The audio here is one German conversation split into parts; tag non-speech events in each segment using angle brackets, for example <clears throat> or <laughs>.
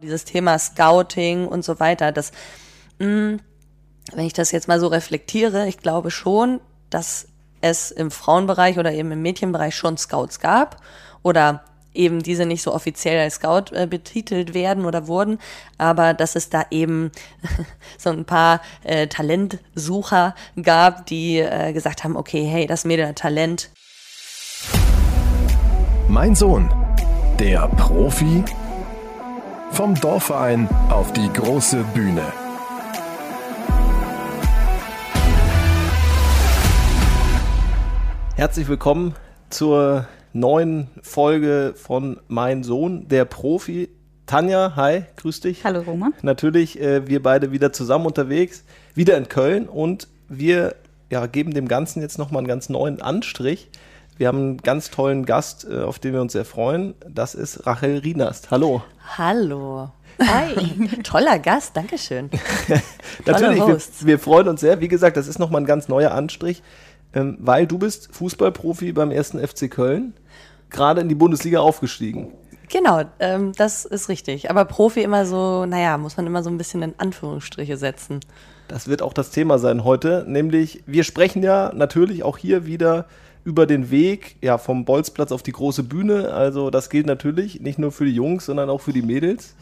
Dieses Thema Scouting und so weiter, das, mh, wenn ich das jetzt mal so reflektiere, ich glaube schon, dass es im Frauenbereich oder eben im Mädchenbereich schon Scouts gab oder eben diese nicht so offiziell als Scout äh, betitelt werden oder wurden, aber dass es da eben <laughs> so ein paar äh, Talentsucher gab, die äh, gesagt haben, okay, hey, das Mädel hat Talent. Mein Sohn, der Profi vom Dorfverein auf die große Bühne. Herzlich willkommen zur neuen Folge von Mein Sohn, der Profi. Tanja, hi, grüß dich. Hallo Roma. Natürlich, äh, wir beide wieder zusammen unterwegs, wieder in Köln und wir ja, geben dem Ganzen jetzt nochmal einen ganz neuen Anstrich. Wir haben einen ganz tollen Gast, äh, auf den wir uns sehr freuen. Das ist Rachel Rienast. Hallo. Hallo. <laughs> Hi. Toller Gast, Dankeschön. <laughs> Natürlich, wir, wir, freuen uns sehr. Wie gesagt, das ist nochmal ein ganz neuer Anstrich, ähm, weil du bist Fußballprofi beim ersten FC Köln, gerade in die Bundesliga aufgestiegen. Genau, ähm, das ist richtig. Aber Profi immer so, naja, muss man immer so ein bisschen in Anführungsstriche setzen. Das wird auch das Thema sein heute, nämlich wir sprechen ja natürlich auch hier wieder über den Weg ja, vom Bolzplatz auf die große Bühne. Also das gilt natürlich nicht nur für die Jungs, sondern auch für die Mädels.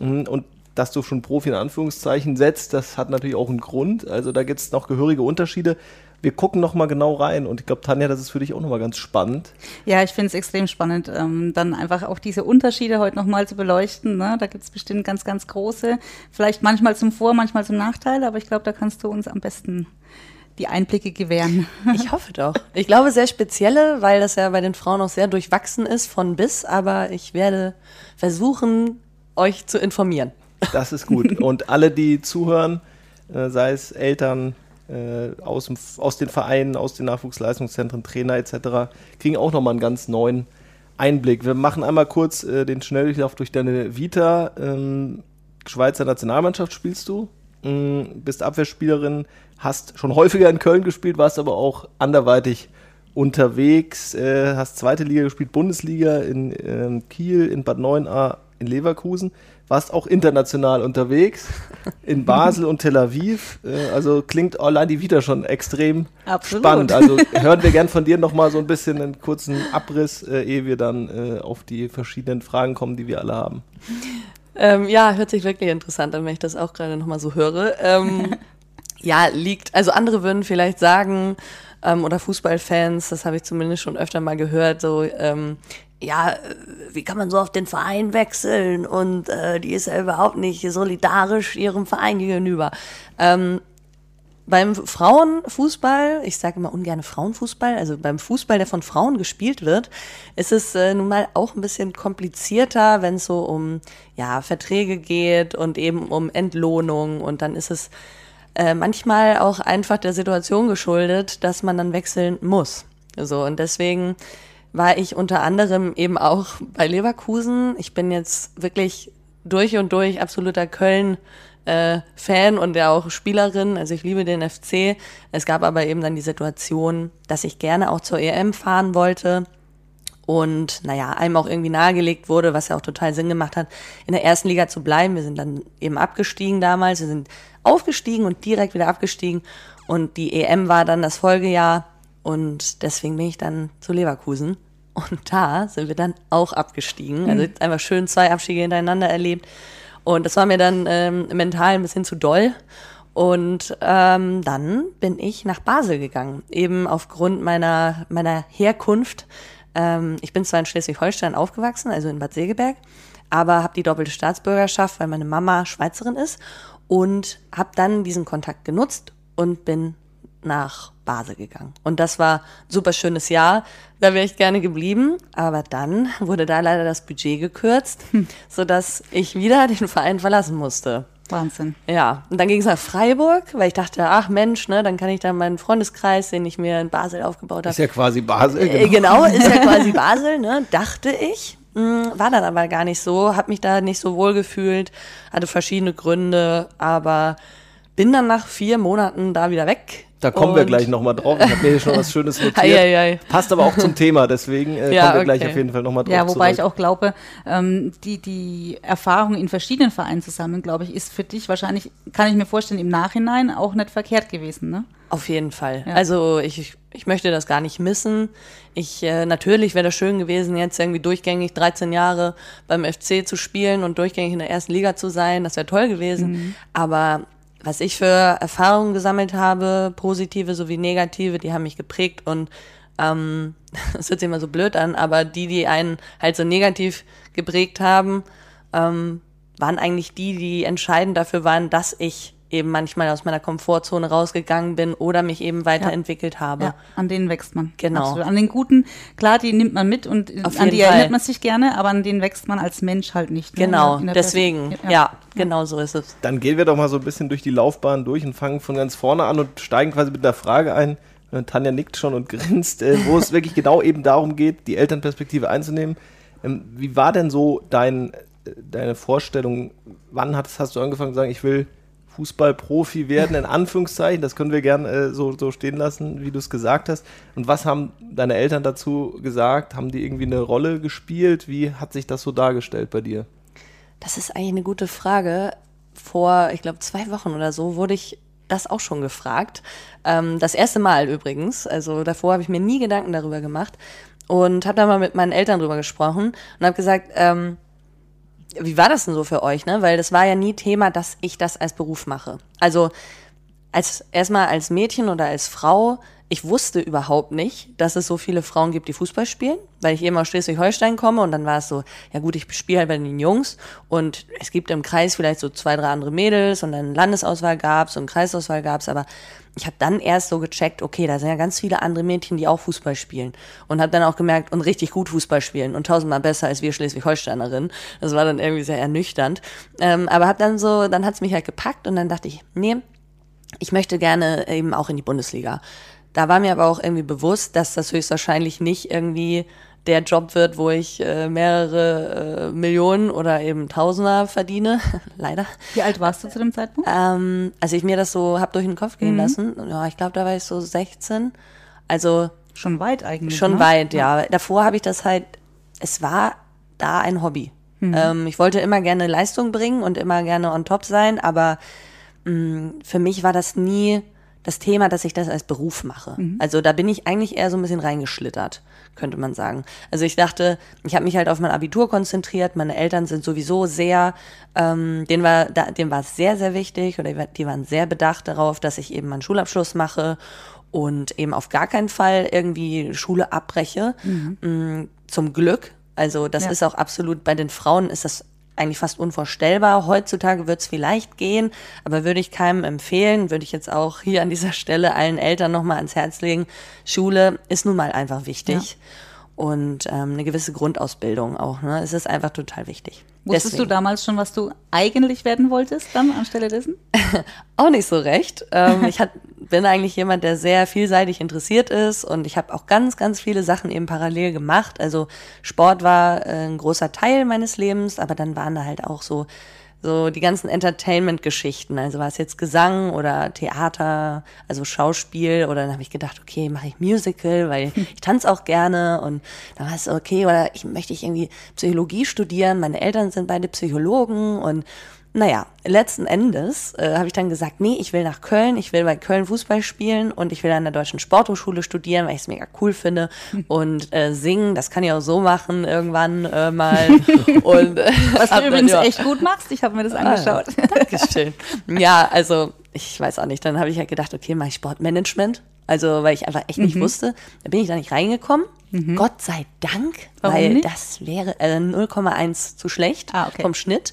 Mhm, und dass du schon Profi in Anführungszeichen setzt, das hat natürlich auch einen Grund. Also da gibt es noch gehörige Unterschiede. Wir gucken noch mal genau rein und ich glaube, Tanja, das ist für dich auch noch mal ganz spannend. Ja, ich finde es extrem spannend, ähm, dann einfach auch diese Unterschiede heute noch mal zu beleuchten. Ne? Da gibt es bestimmt ganz, ganz große, vielleicht manchmal zum Vor-, manchmal zum Nachteil, aber ich glaube, da kannst du uns am besten die Einblicke gewähren. <laughs> Ich hoffe doch. Ich glaube sehr spezielle, weil das ja bei den Frauen auch sehr durchwachsen ist von bis, aber ich werde versuchen, euch zu informieren. Das ist gut. <laughs> Und alle, die zuhören, äh, sei es Eltern äh, aus, dem, aus den Vereinen, aus den Nachwuchsleistungszentren, Trainer etc., kriegen auch nochmal einen ganz neuen Einblick. Wir machen einmal kurz äh, den Schnelldurchlauf durch deine Vita. Ähm, Schweizer Nationalmannschaft spielst du, bist Abwehrspielerin, hast schon häufiger in Köln gespielt, warst aber auch anderweitig unterwegs, äh, hast zweite Liga gespielt, Bundesliga in äh, Kiel, in Bad 9a, in Leverkusen, warst auch international unterwegs, <laughs> in Basel und Tel Aviv. Äh, also klingt allein die Vita schon extrem Absolut. spannend. Also hören wir gern von dir nochmal so ein bisschen einen kurzen Abriss, äh, ehe wir dann äh, auf die verschiedenen Fragen kommen, die wir alle haben. Ähm, ja, hört sich wirklich interessant an, wenn ich das auch gerade nochmal so höre. Ähm, <laughs> ja, liegt, also andere würden vielleicht sagen, ähm, oder Fußballfans, das habe ich zumindest schon öfter mal gehört, so, ähm, ja, wie kann man so auf den Verein wechseln und äh, die ist ja überhaupt nicht solidarisch ihrem Verein gegenüber. Ähm, beim Frauenfußball, ich sage immer ungern Frauenfußball, also beim Fußball, der von Frauen gespielt wird, ist es äh, nun mal auch ein bisschen komplizierter, wenn es so um ja, Verträge geht und eben um Entlohnung und dann ist es äh, manchmal auch einfach der Situation geschuldet, dass man dann wechseln muss. So und deswegen war ich unter anderem eben auch bei Leverkusen. Ich bin jetzt wirklich durch und durch absoluter Köln äh, Fan und ja auch Spielerin. Also ich liebe den FC. Es gab aber eben dann die Situation, dass ich gerne auch zur EM fahren wollte. Und naja, einem auch irgendwie nahegelegt wurde, was ja auch total Sinn gemacht hat, in der ersten Liga zu bleiben. Wir sind dann eben abgestiegen damals. Wir sind aufgestiegen und direkt wieder abgestiegen. Und die EM war dann das Folgejahr. Und deswegen bin ich dann zu Leverkusen. Und da sind wir dann auch abgestiegen. Also mhm. einfach schön zwei Abstiege hintereinander erlebt. Und das war mir dann ähm, mental ein bisschen zu doll. Und ähm, dann bin ich nach Basel gegangen, eben aufgrund meiner, meiner Herkunft. Ähm, ich bin zwar in Schleswig-Holstein aufgewachsen, also in Bad Segeberg, aber habe die doppelte Staatsbürgerschaft, weil meine Mama Schweizerin ist und habe dann diesen Kontakt genutzt und bin nach Basel gegangen. Und das war ein super schönes Jahr. Da wäre ich gerne geblieben. Aber dann wurde da leider das Budget gekürzt, hm. <laughs> sodass ich wieder den Verein verlassen musste. Wahnsinn. Ja, und dann ging es nach Freiburg, weil ich dachte, ach Mensch, ne, dann kann ich da meinen Freundeskreis, den ich mir in Basel aufgebaut habe. Ist ja quasi Basel. Genau. Äh, genau, ist ja quasi <laughs> Basel, ne, dachte ich. Hm, war dann aber gar nicht so, habe mich da nicht so wohl gefühlt, hatte verschiedene Gründe, aber bin dann nach vier Monaten da wieder weg. Da kommen wir Und- gleich nochmal drauf. Ich habe mir hier schon was Schönes <laughs> notiert. Ei, ei, ei. Passt aber auch zum Thema, deswegen äh, Ja, kommen wir gleich okay. auf jeden Fall nochmal drauf Ja, wobei zurück. ich auch glaube, ähm, die, die Erfahrung in verschiedenen Vereinen zu sammeln, glaube ich, ist für dich wahrscheinlich, kann ich mir vorstellen, im Nachhinein auch nicht verkehrt gewesen, ne? Auf jeden Fall. Ja. Also ich, ich möchte das gar nicht missen. Ich äh, natürlich wäre das schön gewesen, jetzt irgendwie durchgängig 13 Jahre beim FC zu spielen und durchgängig in der ersten Liga zu sein. Das wäre toll gewesen. Aber was ich für Erfahrungen gesammelt habe, positive sowie negative, die haben mich geprägt und ähm, <laughs> das hört sich immer so blöd an, aber die, die einen halt so negativ geprägt haben, ähm, waren eigentlich die, die entscheidend dafür waren, dass ich eben manchmal aus meiner Komfortzone rausgegangen bin oder mich eben weiterentwickelt habe. Ja, an denen wächst man. Genau. Absolut. An den guten, klar, die nimmt man mit und Auf an die Fall. erinnert man sich gerne, aber an denen wächst man als Mensch halt nicht. ne? Genau, In der deswegen, Perspektive. ja, genau so ist es. Dann gehen wir doch mal so ein bisschen durch die Laufbahn durch und fangen von ganz vorne an und steigen quasi mit einer Frage ein. Äh, Tanja nickt schon und <laughs> grinst, äh, wo es wirklich genau eben darum geht, die Elternperspektive einzunehmen. Ähm, wie war denn so dein, äh, deine Vorstellung? Wann hast, hast du angefangen zu sagen, ich will Fußballprofi werden, in Anführungszeichen? Das können wir gern äh, so, so stehen lassen, wie du es gesagt hast. Und was haben deine Eltern dazu gesagt? Haben die irgendwie eine Rolle gespielt? Wie hat sich das so dargestellt bei dir? Das ist eigentlich eine gute Frage. Vor, ich glaube, zwei Wochen oder so wurde ich das auch schon gefragt. Ähm, das erste Mal übrigens. Also davor habe ich mir nie Gedanken darüber gemacht und habe da mal mit meinen Eltern drüber gesprochen und habe gesagt, ähm, wie war das denn so für euch, ne? Weil das war ja nie Thema, dass ich das als Beruf mache. Also als erstmal als Mädchen oder als Frau, ich wusste überhaupt nicht, dass es so viele Frauen gibt, die Fußball spielen, weil ich eben aus Schleswig-Holstein komme und dann war es so, ja gut, ich spiele halt bei den Jungs und es gibt im Kreis vielleicht so zwei, drei andere Mädels und dann Landesauswahl gab's und Kreisauswahl gab's, aber ich habe dann erst so gecheckt, okay, da sind ja ganz viele andere Mädchen, die auch Fußball spielen und habe dann auch gemerkt und richtig gut Fußball spielen und tausendmal besser als wir Schleswig-Holsteinerinnen. Das war dann irgendwie sehr ernüchternd, ähm, aber habe dann so, dann hat's mich halt gepackt und dann dachte ich, nee, ich möchte gerne eben auch in die Bundesliga. Da war mir aber auch irgendwie bewusst, dass das höchstwahrscheinlich nicht irgendwie der Job wird, wo ich äh, mehrere äh, Millionen oder eben Tausender verdiene. <laughs> Leider. Wie alt warst du zu dem Zeitpunkt? Ähm, also ich mir das so hab durch den Kopf gehen lassen. Ja, ich glaube, da war ich so 16. Also Schon weit eigentlich. Schon ne? weit, ja. Davor habe ich das halt, es war da ein Hobby. Ähm, ich wollte immer gerne Leistung bringen und immer gerne on top sein, aber mh, für mich war das nie das Thema, dass ich das als Beruf mache. Also da bin ich eigentlich eher so ein bisschen reingeschlittert, könnte man sagen. Also ich dachte, ich habe mich halt auf mein Abitur konzentriert. Meine Eltern sind sowieso sehr, ähm, denen war, da, denen war es sehr, sehr wichtig oder die wa- die waren sehr bedacht darauf, dass ich eben meinen Schulabschluss mache und eben auf gar keinen Fall irgendwie Schule abbreche. Mm, Zum Glück. Also das Ja. ist auch absolut, bei den Frauen ist das eigentlich fast unvorstellbar. Heutzutage wird es vielleicht gehen, aber würde ich keinem empfehlen, würde ich jetzt auch hier an dieser Stelle allen Eltern nochmal ans Herz legen. Schule ist nun mal einfach wichtig. Und ähm, eine gewisse Grundausbildung auch. Ne? Es ist einfach total wichtig. Wusstest Deswegen. du damals schon, was du eigentlich werden wolltest dann anstelle dessen? <laughs> Auch nicht so recht. Ähm, <laughs> ich hat, bin eigentlich jemand, der sehr vielseitig interessiert ist und ich habe auch ganz, ganz viele Sachen eben parallel gemacht. Also Sport war äh, ein großer Teil meines Lebens, aber dann waren da halt auch so so die ganzen Entertainment-Geschichten. Also war es jetzt Gesang oder Theater, also Schauspiel oder dann habe ich gedacht, okay, mache ich Musical, weil <laughs> ich tanze auch gerne und dann war es okay, oder ich möchte ich irgendwie Psychologie studieren. Meine Eltern sind beide Psychologen und naja, letzten Endes äh, habe ich dann gesagt, nee, ich will nach Köln, ich will bei Köln Fußball spielen und ich will an der Deutschen Sporthochschule studieren, weil ich es mega cool finde. Und äh, singen, das kann ich auch so machen irgendwann äh, mal. <laughs> und, äh, Was du übrigens ja, echt gut machst. Ich habe mir das angeschaut. Dankeschön. Ja, also ich weiß auch nicht. Dann habe ich halt gedacht, okay, mache ich Sportmanagement. Also, weil ich einfach echt Mhm. nicht wusste. Da bin ich da nicht reingekommen. Gott sei Dank, Warum weil nicht? das wäre äh, 0,1 zu schlecht Ah, okay. vom Schnitt.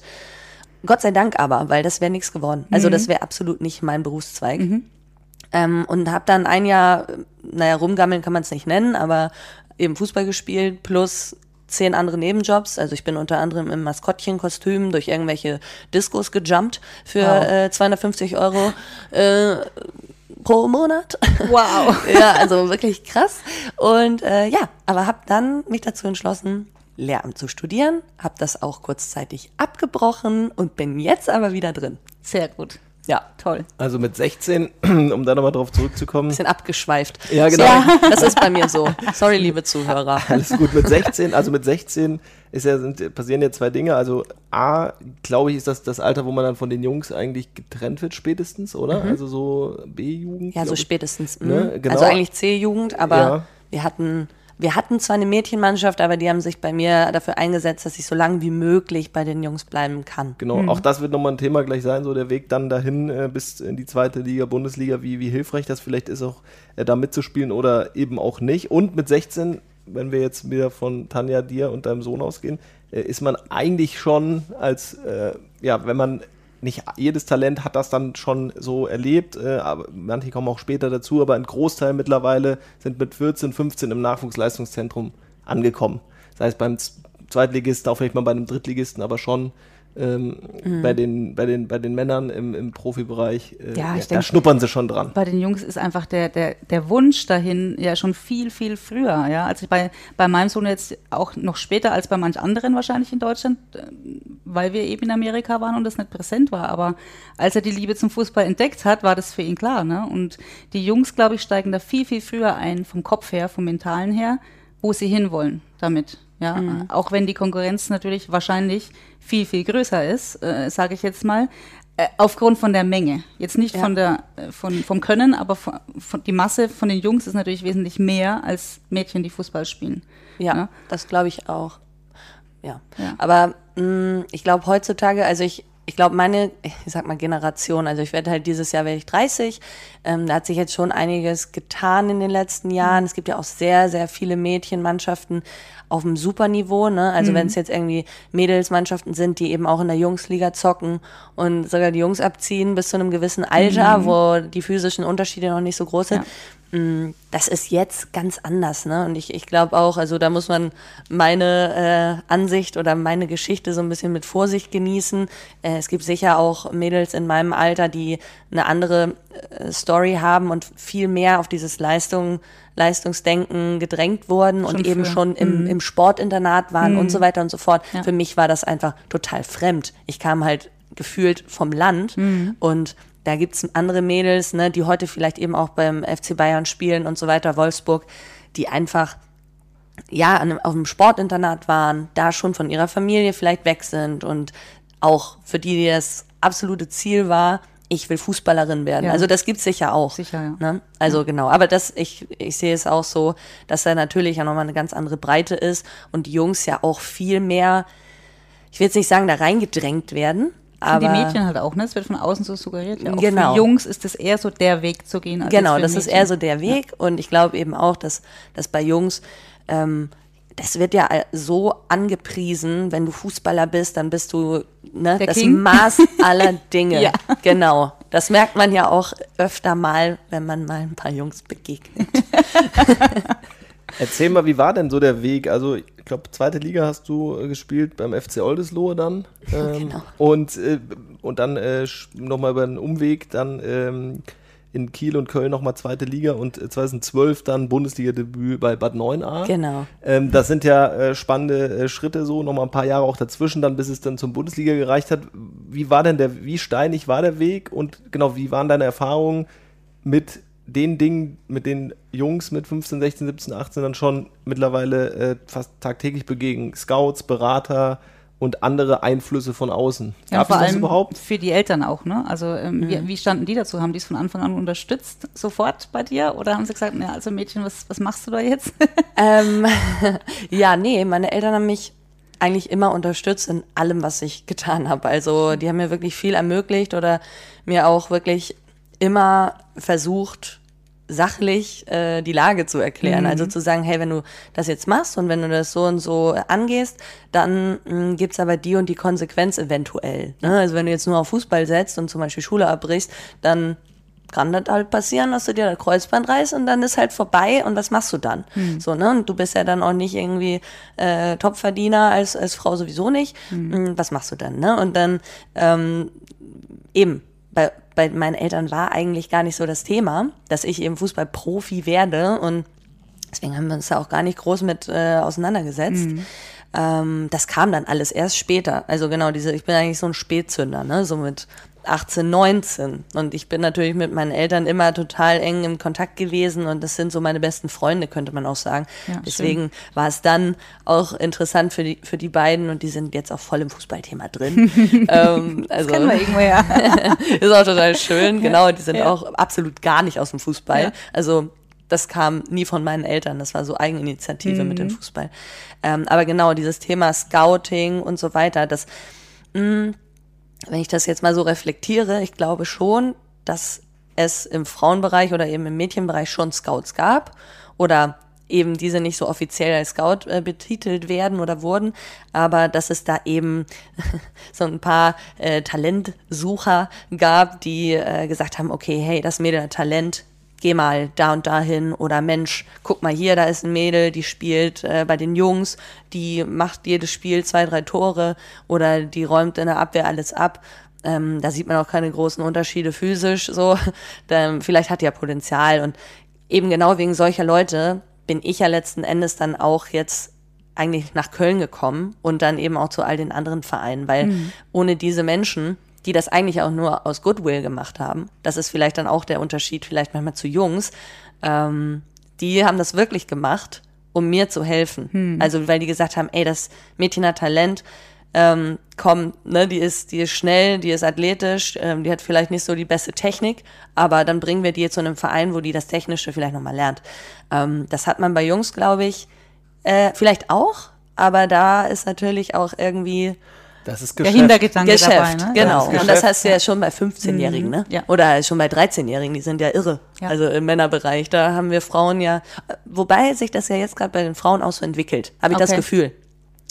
Gott sei Dank aber, weil das wäre nichts geworden. Also Mhm. das wäre absolut nicht mein Berufszweig. Ähm, und habe dann ein Jahr, äh, naja, rumgammeln kann man es nicht nennen, aber eben Fußball gespielt plus zehn andere Nebenjobs. Also ich bin unter anderem im Maskottchenkostüm durch irgendwelche Discos gejumpt für Wow. äh, 250 Euro äh, pro Monat. Wow. <laughs> ja, also wirklich krass. Und äh, ja, aber habe dann mich dazu entschlossen, Lehramt zu studieren, habe das auch kurzzeitig abgebrochen und bin jetzt aber wieder drin. Sehr gut. Ja, Toll. Also mit 16, <clears throat> um da nochmal drauf zurückzukommen. bisschen abgeschweift. Ja, genau. Sorry, das ist bei mir so. Sorry, liebe Zuhörer. <laughs> Alles gut, mit 16, also mit 16 ist ja, sind, passieren ja zwei Dinge. Also A, glaube ich, ist das das Alter, wo man dann von den Jungs eigentlich getrennt wird spätestens, oder? Also so B-Jugend. Ja, so ich. spätestens. Ne, mhm. genau. Also eigentlich C-Jugend, aber Ja. wir hatten wir hatten zwar eine Mädchenmannschaft, aber die haben sich bei mir dafür eingesetzt, dass ich so lange wie möglich bei den Jungs bleiben kann. Genau, auch das wird nochmal ein Thema gleich sein, so der Weg dann dahin äh, bis in die zweite Liga, Bundesliga, wie, wie hilfreich das vielleicht ist, auch äh, da mitzuspielen oder eben auch nicht. Und mit 16, wenn wir jetzt wieder von Tanja, dir und deinem Sohn ausgehen, äh, ist man eigentlich schon als, äh, ja, wenn man nicht jedes Talent hat das dann schon so erlebt, äh, aber manche kommen auch später dazu, aber ein Großteil mittlerweile sind mit 14, 15 im Nachwuchsleistungszentrum angekommen. Sei es beim Zweitligisten, auch vielleicht mal bei einem Drittligisten, aber schon ähm, bei, den, bei, den, bei den Männern im, im Profibereich, äh, Ja, ich da denk- schnuppern sie schon dran. Bei den Jungs ist einfach der, der, der Wunsch dahin ja schon viel, viel früher. Ja? Also bei, bei meinem Sohn jetzt auch noch später als bei manch anderen wahrscheinlich in Deutschland, äh, weil wir eben in Amerika waren und das nicht präsent war. Aber als er die Liebe zum Fußball entdeckt hat, war das für ihn klar. Ne? Und die Jungs, glaube ich, steigen da viel, viel früher ein, vom Kopf her, vom Mentalen her, wo sie hinwollen damit. Ja, auch wenn die Konkurrenz natürlich wahrscheinlich viel, viel größer ist, äh, sage ich jetzt mal, äh, aufgrund von der Menge. Jetzt nicht Ja. von der, äh, von, vom Können, aber von, von, die Masse von den Jungs ist natürlich wesentlich mehr als Mädchen, die Fußball spielen. Ja, Ja. das glaube ich auch. Ja. Ja. Aber mh, ich glaube heutzutage, also ich, ich glaube meine, ich sag mal Generation, also ich werde halt dieses Jahr werde ich 30, ähm, da hat sich jetzt schon einiges getan in den letzten Jahren. Es gibt ja auch sehr, sehr viele Mädchenmannschaften auf dem Superniveau, ne? Also wenn es jetzt irgendwie Mädelsmannschaften sind, die eben auch in der Jungsliga zocken und sogar die Jungs abziehen bis zu einem gewissen Alter, wo die physischen Unterschiede noch nicht so groß sind. Mm, Das ist jetzt ganz anders, ne? Und ich, ich glaube auch, also da muss man meine äh, Ansicht oder meine Geschichte so ein bisschen mit Vorsicht genießen. Äh, es gibt sicher auch Mädels in meinem Alter, die eine andere äh, Story haben und viel mehr auf dieses Leistung, Leistungsdenken gedrängt wurden und eben früher. schon im, im Sportinternat waren und so weiter und so fort. Ja. Für mich war das einfach total fremd. Ich kam halt gefühlt vom Land und da gibt's andere Mädels, ne, die heute vielleicht eben auch beim FC Bayern spielen und so weiter, Wolfsburg, die einfach ja an auf dem Sportinternat waren, da schon von ihrer Familie vielleicht weg sind und auch für die das absolute Ziel war, ich will Fußballerin werden. Ja. Also das gibt's sicher auch. Sicher, ja. Ne? Also genau, aber das, ich, ich sehe es auch so, dass da natürlich ja nochmal eine ganz andere Breite ist und die Jungs ja auch viel mehr, ich will jetzt nicht sagen, da reingedrängt werden, aber die Mädchen halt auch, ne? Es wird von außen so suggeriert. Ja, auch Genau. Für Jungs ist es eher so der Weg zu gehen. Als Genau, das ist eher so der Weg. Und ich glaube eben auch, dass, dass bei Jungs, ähm, das wird ja so angepriesen, wenn du Fußballer bist, dann bist du ne, das King. Maß <laughs> aller Dinge. Ja. Genau. Das merkt man ja auch öfter mal, wenn man mal ein paar Jungs begegnet. <laughs> Erzähl mal, wie war denn so der Weg? Also, ich glaube, zweite Liga hast du äh, gespielt beim FC Oldesloe dann. <laughs> Ähm, Genau. Und, äh, und dann äh, nochmal über einen Umweg dann ähm, in Kiel und Köln nochmal zweite Liga und äh, 2012 dann Bundesliga-Debüt bei Bad 9a. Genau. Ähm, das sind ja äh, spannende äh, Schritte so, nochmal ein paar Jahre auch dazwischen, dann bis es dann zum Bundesliga gereicht hat. Wie war denn der, wie steinig war der Weg und genau, wie waren deine Erfahrungen mit den Dingen, mit den Jungs mit 15, 16, 17, 18 dann schon mittlerweile äh, fast tagtäglich begegnen? Scouts, Berater und andere Einflüsse von außen. Ja, Gab vor es das allem überhaupt? für die Eltern auch, ne? Also ähm, Mhm. wie, wie standen die dazu? Haben die es von Anfang an unterstützt, sofort bei dir? Oder haben sie gesagt, na, also Mädchen, was, was machst du da jetzt? <laughs> ähm, <laughs> ja, nee, meine Eltern haben mich eigentlich immer unterstützt in allem, was ich getan habe. Also die haben mir wirklich viel ermöglicht oder mir auch wirklich immer versucht, sachlich äh, die Lage zu erklären. Also zu sagen, hey, wenn du das jetzt machst und wenn du das so und so angehst, dann mh, gibt's aber die und die Konsequenz eventuell. Ne? Also wenn du jetzt nur auf Fußball setzt und zum Beispiel Schule abbrichst, dann kann das halt passieren, dass du dir das Kreuzband reißt und dann ist halt vorbei und was machst du dann? So, ne? Und du bist ja dann auch nicht irgendwie äh, Topverdiener als, als Frau sowieso nicht. Mm, Was machst du dann, ne? Und dann ähm, eben, bei, meinen Eltern war eigentlich gar nicht so das Thema, dass ich eben Fußballprofi werde und deswegen haben wir uns da auch gar nicht groß mit äh, auseinandergesetzt. Ähm, das kam dann alles erst später. Also genau, diese, ich bin eigentlich so ein Spätzünder, ne? So mit 18, 19. Und ich bin natürlich mit meinen Eltern immer total eng im Kontakt gewesen und das sind so meine besten Freunde, könnte man auch sagen. Ja, Deswegen schön. war es dann auch interessant für die, für die beiden und die sind jetzt auch voll im Fußballthema drin. <laughs> <laughs> ähm, also, Kennen wir irgendwo ja. <laughs> ist auch total schön, genau. Die sind Ja. auch absolut gar nicht aus dem Fußball. Ja. Also das kam nie von meinen Eltern, das war so Eigeninitiative mit Mhm. dem Fußball. Ähm, aber genau, dieses Thema Scouting und so weiter, das, mh, wenn ich das jetzt mal so reflektiere, ich glaube schon, dass es im Frauenbereich oder eben im Mädchenbereich schon Scouts gab oder eben diese nicht so offiziell als Scout äh, betitelt werden oder wurden, aber dass es da eben <laughs> so ein paar äh, Talentsucher gab, die äh, gesagt haben, okay, hey, das Mädel hat Talent, geh mal da und dahin oder Mensch, guck mal hier, da ist ein Mädel, die spielt äh, bei den Jungs, die macht jedes Spiel zwei, drei Tore oder die räumt in der Abwehr alles ab. Ähm, da sieht man auch keine großen Unterschiede physisch so. <laughs> Ähm, vielleicht hat die ja Potenzial und eben genau wegen solcher Leute bin ich ja letzten Endes dann auch jetzt eigentlich nach Köln gekommen und dann eben auch zu all den anderen Vereinen, weil ohne diese Menschen, die das eigentlich auch nur aus Goodwill gemacht haben, das ist vielleicht dann auch der Unterschied, vielleicht manchmal zu Jungs, ähm, die haben das wirklich gemacht, um mir zu helfen. Also weil die gesagt haben, ey, das Mädchen hat Talent, ähm, komm, ne, die ist, die ist schnell, die ist athletisch, ähm, die hat vielleicht nicht so die beste Technik, aber dann bringen wir die zu einem Verein, wo die das Technische vielleicht nochmal lernt. Ähm, das hat man bei Jungs, glaube ich, äh, vielleicht auch, aber da ist natürlich auch irgendwie Das ist Der Geschäft. Hintergedanke Geschäft, dabei, ne? genau. Das und das hast du ja schon bei 15-Jährigen, ne? Ja. Oder schon bei 13-Jährigen, die sind ja irre. Ja. Also im Männerbereich, da haben wir Frauen ja, wobei sich das ja jetzt gerade bei den Frauen auch so entwickelt, habe ich das Okay. Gefühl.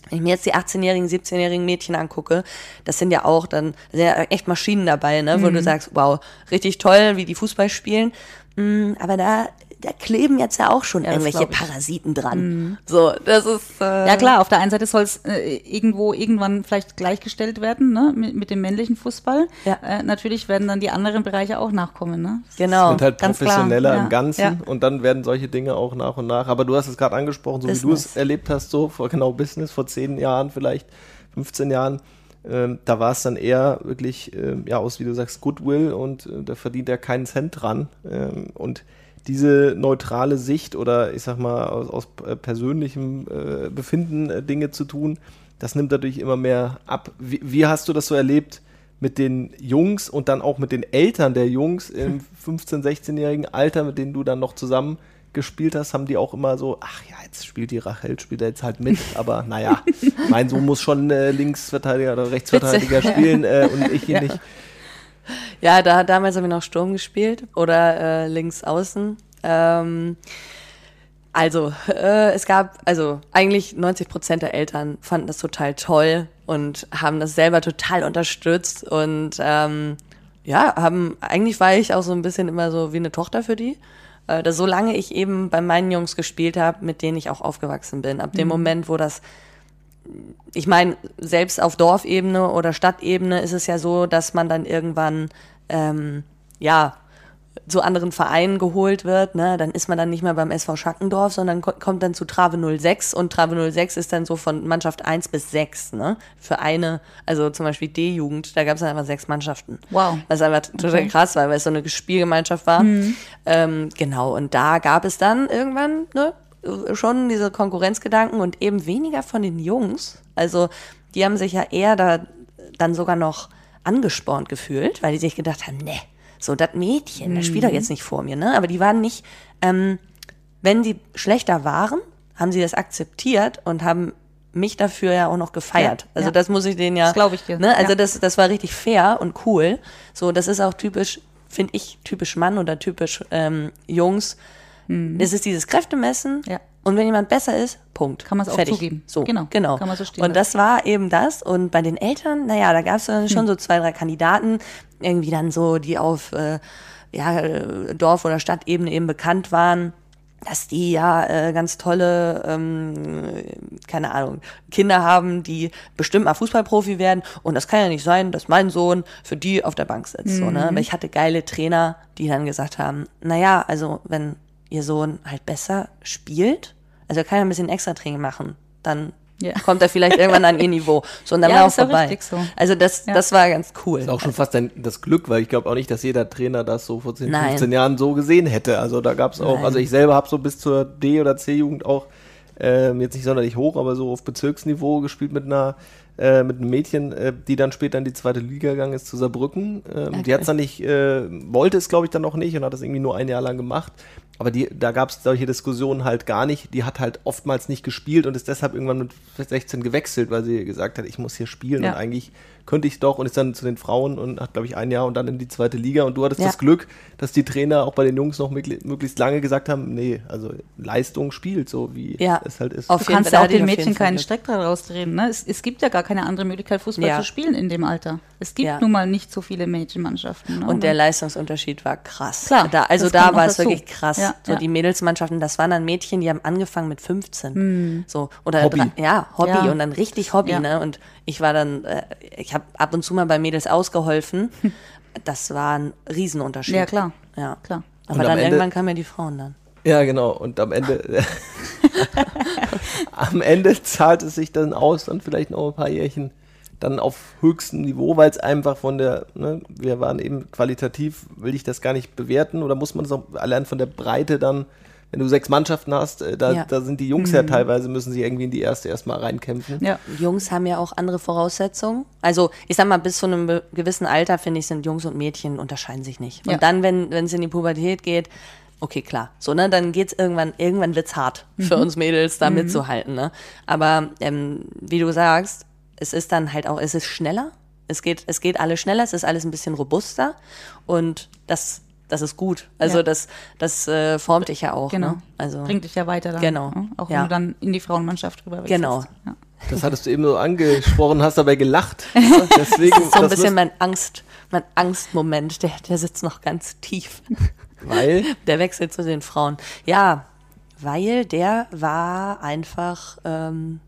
Wenn ich mir jetzt die 18-jährigen, 17-jährigen Mädchen angucke, das sind ja auch dann sind ja echt Maschinen dabei, ne, wo Mhm. du sagst, wow, richtig toll, wie die Fußball spielen. Mm, aber da, da kleben jetzt ja auch schon das irgendwelche. Mhm. Parasiten dran. So, das ist äh, Ja klar, auf der einen Seite soll es äh, irgendwo irgendwann vielleicht gleichgestellt werden, ne, mit, mit dem männlichen Fußball. Ja. Äh, natürlich werden dann die anderen Bereiche auch nachkommen, ne? genau. Wird halt Ganz klar, professioneller ja, im Ganzen ja. und dann werden solche Dinge auch nach und nach. Aber du hast es gerade angesprochen, so wie du es Business. erlebt hast, so vor genau Business, vor zehn Jahren vielleicht, 15 Jahren. Ähm, da war es dann eher wirklich, ähm, ja, aus, wie du sagst, Goodwill und äh, da verdient er keinen Cent dran. Ähm, und diese neutrale Sicht oder ich sag mal aus, aus äh, persönlichem äh, Befinden äh, Dinge zu tun, das nimmt natürlich immer mehr ab. Wie, wie hast du das so erlebt mit den Jungs und dann auch mit den Eltern der Jungs im <laughs> 15-, 16-jährigen Alter, mit denen du dann noch zusammen gespielt hast, haben die auch immer so, ach ja, jetzt spielt die Rachel, spielt er jetzt halt mit, <laughs> aber naja, mein Sohn muss schon äh, Linksverteidiger oder Rechtsverteidiger spielen äh, und ich hier <laughs> nicht. Ja, da damals haben wir noch Sturm gespielt oder äh, links außen. Ähm, also, äh, es gab, also eigentlich 90 Prozent der Eltern fanden das total toll und haben das selber total unterstützt und ähm, ja, haben, eigentlich war ich auch so ein bisschen immer so wie eine Tochter für die. Äh, solange ich eben bei meinen Jungs gespielt habe, mit denen ich auch aufgewachsen bin. Ab dem Moment, wo das ich meine, selbst auf Dorfebene oder Stadtebene ist es ja so, dass man dann irgendwann ähm, ja zu anderen Vereinen geholt wird, ne, dann ist man dann nicht mehr beim SV Schackendorf, sondern ko kommt dann zu Trave 06 und Trave 06 ist dann so von Mannschaft 1 bis 6, ne? Für eine, also zum Beispiel D-Jugend, da gab es dann einfach sechs Mannschaften. Wow. Was einfach total krass war, weil es so eine Spielgemeinschaft war. Ähm, genau, und da gab es dann irgendwann, ne, schon diese Konkurrenzgedanken und eben weniger von den Jungs. Also die haben sich ja eher da dann sogar noch angespornt gefühlt, weil die sich gedacht haben, ne, so das Mädchen, das spielt doch jetzt nicht vor mir, ne? Aber die waren nicht, ähm, wenn sie schlechter waren, haben sie das akzeptiert und haben mich dafür ja auch noch gefeiert. Ja, also ja. das muss ich denen ja. Das glaub ich dir, Ne? Also ja. das, das war richtig fair und cool. So, das ist auch typisch, finde ich, typisch Mann oder typisch ähm, Jungs. Es ist dieses Kräftemessen. Mhm. Ja. Und wenn jemand besser ist, Punkt. Kann man's auch Fertig. zugeben. So, Genau. genau. Kann man so stehen Und das war eben das. Und bei den Eltern, naja, da gab es dann Hm. schon so zwei, drei Kandidaten, irgendwie dann so, die auf äh, ja, äh, Dorf- oder Stadtebene eben bekannt waren dass die ja äh, ganz tolle, ähm, keine Ahnung, Kinder haben, die bestimmt mal Fußballprofi werden. Und das kann ja nicht sein, dass mein Sohn für die auf der Bank sitzt. So, ne? Aber ich hatte geile Trainer, die dann gesagt haben, naja, also wenn ihr Sohn halt besser spielt, also er kann ja ein bisschen extra Training machen, dann Ja. kommt er vielleicht irgendwann an ihr <laughs> Niveau. So, und dann Ja, war auch vorbei. so. Also das, Ja. das war ganz cool. Ist auch schon fast ein, das Glück, weil ich glaube auch nicht, dass jeder Trainer das so vor 10, Nein. 15 Jahren so gesehen hätte. Also da gab es auch, Nein. also ich selber habe so bis zur D- oder C-Jugend auch ähm, jetzt nicht sonderlich hoch, aber so auf Bezirksniveau gespielt mit einer äh, mit einem Mädchen, äh, die dann später in die zweite Liga gegangen ist zu Saarbrücken. Ähm, Die Okay. hat es dann nicht, äh, wollte es glaube ich dann noch nicht und hat das irgendwie nur ein Jahr lang gemacht. Aber die, da gab es solche Diskussionen halt gar nicht. Die hat halt oftmals nicht gespielt und ist deshalb irgendwann mit 16 gewechselt, weil sie gesagt hat, ich muss hier spielen Ja. und eigentlich könnte ich doch und ist dann zu den Frauen und hat, glaube ich, ein Jahr und dann in die zweite Liga. Und du hattest Ja. das Glück, dass die Trainer auch bei den Jungs noch möglich- möglichst lange gesagt haben, nee, also Leistung spielt, so wie Ja. es halt ist. Auf Du kannst ja auch den Mädchen keinen. Strick daraus drehen. Ne? Es, es gibt ja gar keine andere Möglichkeit, Fußball Ja. zu spielen in dem Alter. Es gibt Ja. nun mal nicht so viele Mädchenmannschaften. Ne? Und der Leistungsunterschied war krass. Klar, da, also da war es wirklich krass. Ja, so ja. die Mädelsmannschaften, das waren dann Mädchen, die haben angefangen mit 15. So oder Hobby. drei- ja, Hobby. Ja. und dann richtig Hobby, Ja. ne? Und ich war dann äh, ich habe ab und zu mal bei Mädels ausgeholfen. <laughs> Das war ein Riesenunterschied. Ja, klar. Ja. Klar. Aber dann Ende- irgendwann kamen ja die Frauen dann. Ja, genau. Und am Ende, <laughs> am Ende zahlt es sich dann aus, dann vielleicht noch ein paar Jährchen dann auf höchstem Niveau, weil es einfach von der, ne, wir waren eben qualitativ, will ich das gar nicht bewerten oder muss man es auch allein von der Breite dann, wenn du sechs Mannschaften hast, äh, da, Ja. da sind die Jungs ja teilweise, müssen sie irgendwie in die erste erstmal reinkämpfen. Ja. Jungs haben ja auch andere Voraussetzungen. Also ich sag mal, bis zu einem gewissen Alter, finde ich, sind Jungs und Mädchen unterscheiden sich nicht. Und Ja. dann, wenn wenn es in die Pubertät geht, okay, klar. So, ne, dann geht's irgendwann, irgendwann wird's hart für Mhm. uns Mädels, da mitzuhalten, ne? Aber ähm, wie du sagst, es ist dann halt auch, es ist schneller. Es geht, es geht alles schneller, es ist alles ein bisschen robuster und das, das ist gut. Also Ja. das, das äh, formt dich ja auch. Genau. Ne? Also Bringt dich ja weiter dann. Genau. Ne? Auch wenn Ja. du dann in die Frauenmannschaft rüber wechselst. Genau. Ja. Das hattest du eben so angesprochen, hast dabei gelacht. <laughs> Deswegen, so ein das bisschen mein Angst, mein Angstmoment, der, der sitzt noch ganz tief. Weil, <laughs> Der Wechsel zu den Frauen. Ja, weil der war einfach, ähm,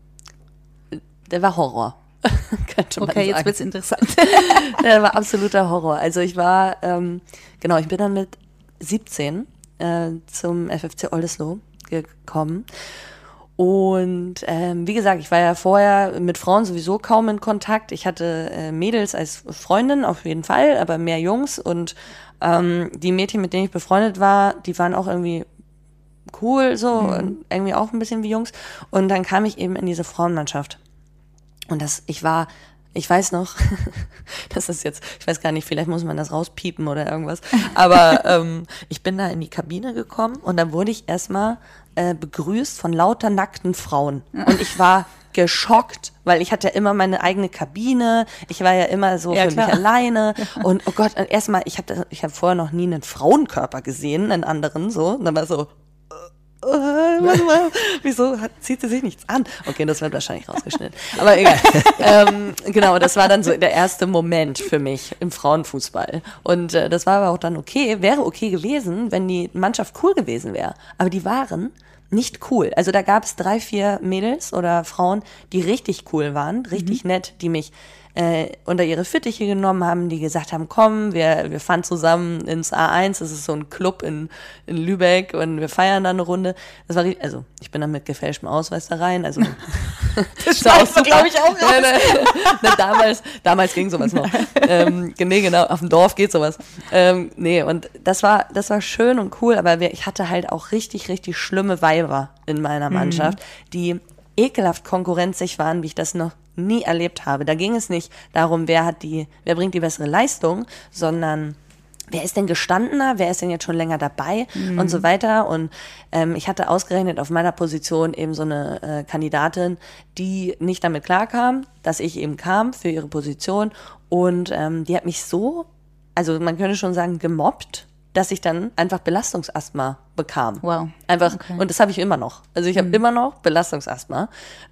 der war Horror. <laughs> Könnte man Okay, jetzt sagen. wird's interessant. <laughs> Der war absoluter Horror. Also ich war, ähm, genau, ich bin dann mit 17 äh, zum FFC Oldesloe gekommen. Und ähm, wie gesagt, ich war ja vorher mit Frauen sowieso kaum in Kontakt. Ich hatte äh, Mädels als Freundin auf jeden Fall, aber mehr Jungs. Und ähm, die Mädchen, mit denen ich befreundet war, die waren auch irgendwie cool so und irgendwie auch ein bisschen wie Jungs. Und dann kam ich eben in diese Frauenmannschaft. Und das, ich war, ich weiß noch, <laughs> das ist jetzt, ich weiß gar nicht, vielleicht muss man das rauspiepen oder irgendwas, aber <laughs> ähm, ich bin da in die Kabine gekommen und dann wurde ich erstmal äh, begrüßt von lauter nackten Frauen. Und ich war geschockt, weil ich hatte ja immer meine eigene Kabine, ich war ja immer so Ja, für klar. mich alleine <laughs> und oh Gott, erstmal, ich habe ich hab vorher noch nie einen Frauenkörper gesehen, einen anderen so, und dann war so, äh, mal, wieso hat, zieht sie sich nichts an? Okay, das wird wahrscheinlich rausgeschnitten. Aber egal. <laughs> ähm, genau, das war dann so der erste Moment für mich im Frauenfußball. Und äh, das war aber auch dann okay, wäre okay gewesen, wenn die Mannschaft cool gewesen wäre. Aber die waren nicht cool. Also da gab es drei, vier Mädels oder Frauen, die richtig cool waren, richtig nett, die mich äh, unter ihre Fittiche genommen haben, die gesagt haben, komm, wir, wir fahren zusammen ins A1, das ist so ein Club in, in Lübeck und wir feiern da eine Runde. Das war richtig, also ich bin dann mit gefälschtem Ausweis da rein, also <laughs> das <laughs> schneidest du, glaub ich, auch raus. <laughs> Nein, damals, damals ging sowas noch. ähm, nee, genau, auf dem Dorf geht sowas. Ähm, nee, und das war, das war schön und cool, aber wir, ich hatte halt auch richtig, richtig schlimme Weiber in meiner Mannschaft, die ekelhaft konkurrenzig waren, wie ich das noch nie erlebt habe. Da ging es nicht darum, wer hat die, wer bringt die bessere Leistung, sondern wer ist denn gestandener, wer ist denn jetzt schon länger dabei und so weiter. Und ähm, ich hatte ausgerechnet auf meiner Position eben so eine äh, Kandidatin, die nicht damit klarkam, dass ich eben kam für ihre Position. Und ähm, die hat mich so, also man könnte schon sagen, gemobbt, dass ich dann einfach Belastungsasthma bekam. Wow. Einfach, Okay. und das habe ich immer noch. Also ich habe immer noch Belastungsasthma.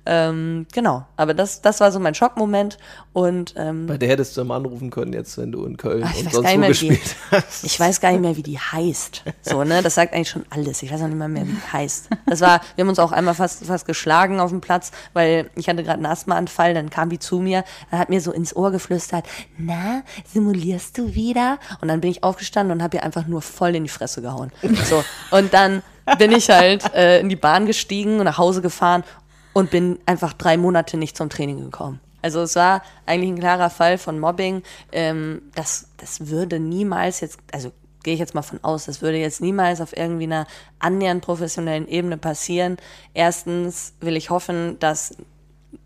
Ähm, genau. Aber das, das war so mein Schockmoment. Und ähm, bei der hättest du mal anrufen können, jetzt, wenn du in Köln Ach, ich und weiß sonst gar nicht wo mehr, wie- gespielt hast. ich weiß gar nicht mehr, wie die heißt. So, ne? Das sagt eigentlich schon alles. Ich weiß auch nicht mal mehr, wie die heißt. Das war, wir haben uns auch einmal fast, fast geschlagen auf dem Platz, weil ich hatte gerade einen Asthmaanfall, dann kam die zu mir, dann hat mir so ins Ohr geflüstert, na, simulierst du wieder? Und dann bin ich aufgestanden und habe ihr einfach nur voll in die Fresse gehauen. So. Und dann bin ich halt äh, in die Bahn gestiegen und nach Hause gefahren und bin einfach drei Monate nicht zum Training gekommen. Also es war eigentlich ein klarer Fall von Mobbing. Ähm, das, das würde niemals jetzt, also gehe ich jetzt mal von aus, das würde jetzt niemals auf irgendwie einer annähernd professionellen Ebene passieren. Erstens will ich hoffen, dass